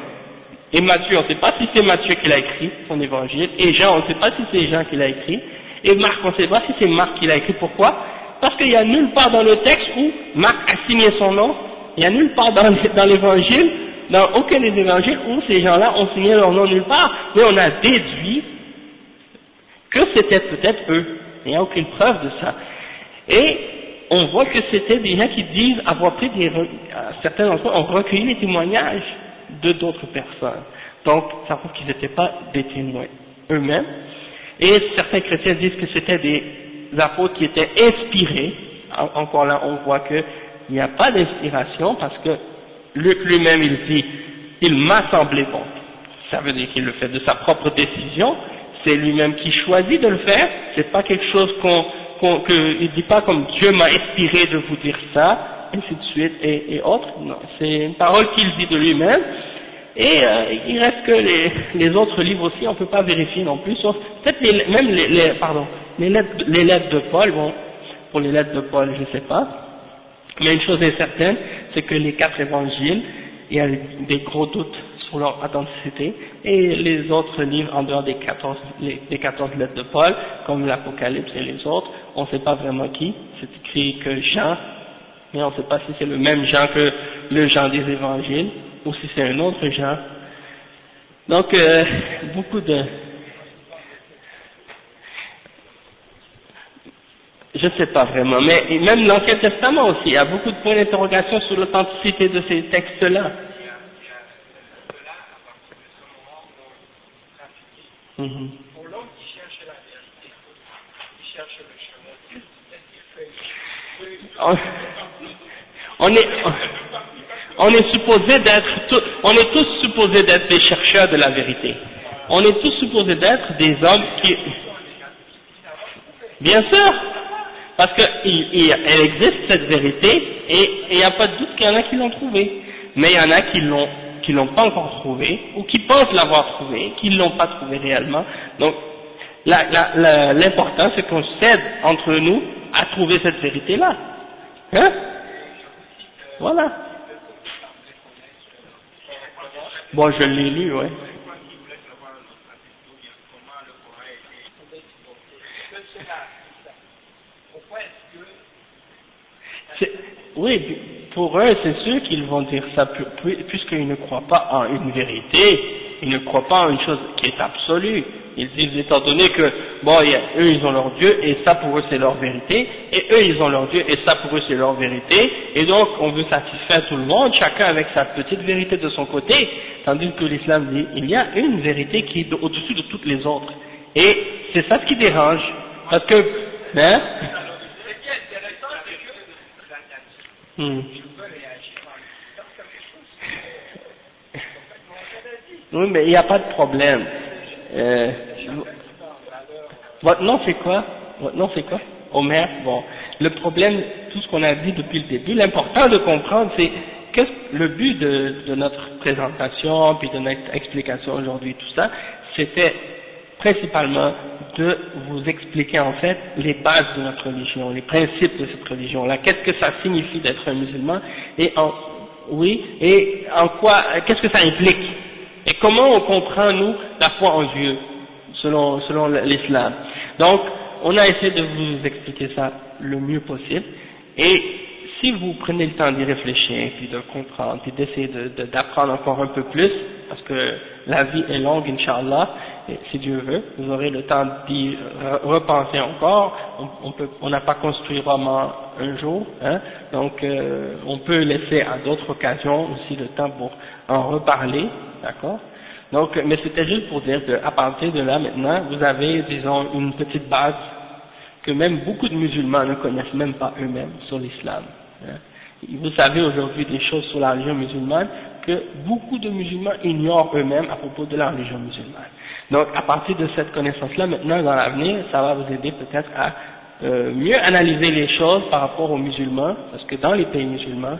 et Matthieu, on ne sait pas si c'est Matthieu qui l'a écrit, son évangile, et Jean, on ne sait pas si c'est Jean qui l'a écrit, et Marc, on ne sait pas si c'est Marc qui l'a écrit, pourquoi? Parce qu'il n'y a nulle part dans le texte où Marc a signé son nom, il n'y a nulle part dans l'évangile, dans aucun des évangiles où ces gens-là ont signé leur nom nulle part, mais on a déduit que c'était peut-être eux. Il n'y a aucune preuve de ça. Et on voit que c'était des gens qui disent avoir pris des, certains d'entre eux ont recueilli les témoignages de d'autres personnes. Donc, ça prouve qu'ils n'étaient pas des témoins eux-mêmes. Et certains chrétiens disent que c'était des apôtres qui étaient inspirés. Encore là, on voit qu'il n'y a pas d'inspiration parce que Luc lui-même, il dit, il m'a semblé bon. Ça veut dire qu'il le fait de sa propre décision. C'est lui-même qui choisit de le faire. C'est pas quelque chose qu'on, qu'on qu'il dit pas comme Dieu m'a inspiré de vous dire ça, ainsi de suite et, et autres. Non, c'est une parole qu'il dit de lui-même. Et euh, il reste que les, les, autres livres aussi, on ne peut pas vérifier non plus, sauf peut-être les, même les, les, pardon, les lettres, les lettres de Paul, bon, pour les lettres de Paul, je ne sais pas. Mais une chose est certaine, c'est que les quatre évangiles, il y a des gros doutes sur leur authenticité, et les autres livres en dehors des 14, les, 14 lettres de Paul, comme l'Apocalypse et les autres, on ne sait pas vraiment qui, c'est écrit que Jean, mais on ne sait pas si c'est le même Jean que le Jean des évangiles, ou si c'est un autre Jean. Donc, euh, beaucoup de... Je ne sais pas vraiment, mais même l'Ancien Testament aussi, il y a beaucoup de points d'interrogation sur l'authenticité de ces textes-là. Mm Pour l'homme qui cherche la vérité, qui cherche le chemin, qu'est-ce qu'il fait on est, on est supposé d'être, on est tous supposés d'être des chercheurs de la vérité. On est tous supposés d'être des hommes qui, bien sûr, parce qu'elle existe cette vérité et il n'y a pas de doute qu'il y en a qui l'ont trouvée, mais il y en a qui l'ont qui l'ont pas encore trouvée ou qui pensent l'avoir trouvée, qui ne l'ont pas trouvée réellement. Donc l'important c'est qu'on s'aide entre nous à trouver cette vérité là. Hein? Voilà. Bon, je l'ai lu, ouais. Oui, pour eux, c'est sûr qu'ils vont dire ça, puisqu'ils ne croient pas en une vérité, ils ne croient pas en une chose qui est absolue. Ils disent, étant donné que, bon, eux, ils ont leur Dieu, et ça pour eux, c'est leur vérité, et eux, ils ont leur Dieu, et ça pour eux, c'est leur vérité, et donc, on veut satisfaire tout le monde, chacun avec sa petite vérité de son côté, tandis que l'islam dit, il y a une vérité qui est au-dessus de toutes les autres. Et c'est ça ce qui dérange, parce que, hein, hmm. Oui, mais il n'y a pas de problème. Euh, votre nom c'est quoi? Votre nom c'est quoi? Omer Bon, le problème, tout ce qu'on a dit depuis le début, l'important de comprendre, c'est qu'est-ce le but de, de, notre présentation, puis de notre explication aujourd'hui, tout ça, c'était principalement de vous expliquer en fait les bases de notre religion, les principes de cette religion-là, qu'est-ce que ça signifie d'être un musulman, et en, oui, et en quoi, qu'est-ce que ça implique? Et comment on comprend, nous, la foi en Dieu, selon, selon l'islam? Donc, on a essayé de vous expliquer ça le mieux possible. Et si vous prenez le temps d'y réfléchir, puis de comprendre, puis d'essayer d'apprendre de, encore un peu plus, parce que la vie est longue, Inch'Allah, et si Dieu veut, vous aurez le temps d'y repenser encore. On n'a pas construit vraiment un jour, hein, donc euh, on peut laisser à d'autres occasions aussi le temps pour en reparler, d'accord Donc, mais c'était juste pour dire qu'à partir de là maintenant, vous avez, disons, une petite base que même beaucoup de musulmans ne connaissent même pas eux-mêmes sur l'islam. Hein. Vous savez aujourd'hui des choses sur la religion musulmane que beaucoup de musulmans ignorent eux-mêmes à propos de la religion musulmane. Donc, à partir de cette connaissance-là, maintenant, dans l'avenir, ça va vous aider peut-être à euh, mieux analyser les choses par rapport aux musulmans, parce que dans les pays musulmans,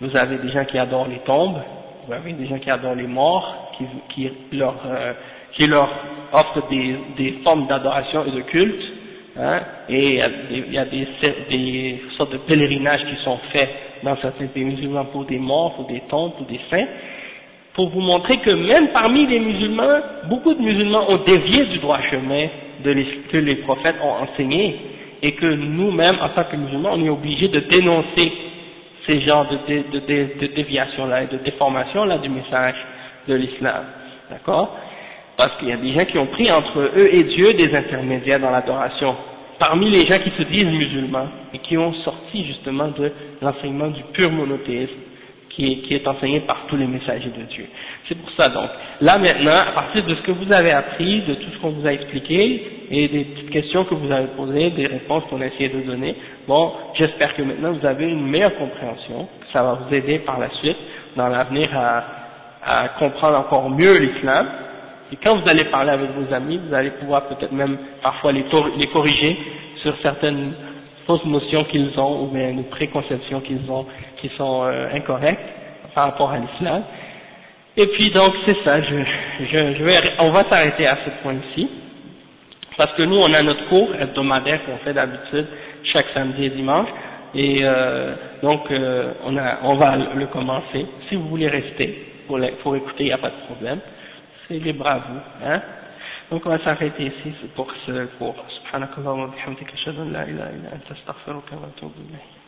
vous avez des gens qui adorent les tombes, vous avez des gens qui adorent les morts, qui, euh, leur offre des, des formes d'adoration et de culte, hein, et il y a, des, des, sortes de pèlerinages qui sont faits dans certains pays musulmans pour des morts, pour des tombes, pour des saints, pour vous montrer que même parmi les musulmans, beaucoup de musulmans ont dévié du droit chemin que les prophètes ont enseigné, et que nous-mêmes, en tant que musulmans, on est obligés de dénoncer ces genres de, déviation-là et de déformation-là du message de l'islam. D'accord? Parce qu'il y a des gens qui ont pris entre eux et Dieu des intermédiaires dans l'adoration. Parmi les gens qui se disent musulmans et qui ont sorti justement de l'enseignement du pur monothéisme qui est, enseigné par tous les messagers de Dieu. C'est pour ça donc. Là maintenant, à partir de ce que vous avez appris, de tout ce qu'on vous a expliqué, et des petites questions que vous avez posées, des réponses qu'on a essayé de donner, bon, j'espère que maintenant vous avez une meilleure compréhension, que ça va vous aider par la suite, dans l'avenir, à, à comprendre encore mieux l'islam. Et quand vous allez parler avec vos amis, vous allez pouvoir peut-être même parfois les, corriger sur certaines fausses notions qu'ils ont ou bien des préconceptions qu'ils ont qui sont euh, incorrectes par rapport à l'islam. Et puis donc c'est ça, je, je, je, vais, on va s'arrêter à ce point-ci, parce que nous on a notre cours hebdomadaire qu'on fait d'habitude chaque samedi et dimanche, et euh, donc euh, on, a, on va le commencer. Si vous voulez rester pour, pour écouter, il n'y a pas de problème, c'est libre à vous. Hein donc on va s'arrêter ici pour ce cours. سبحانك اللهم وبحمدك اشهد ان لا اله الا انت استغفرك واتوب اليك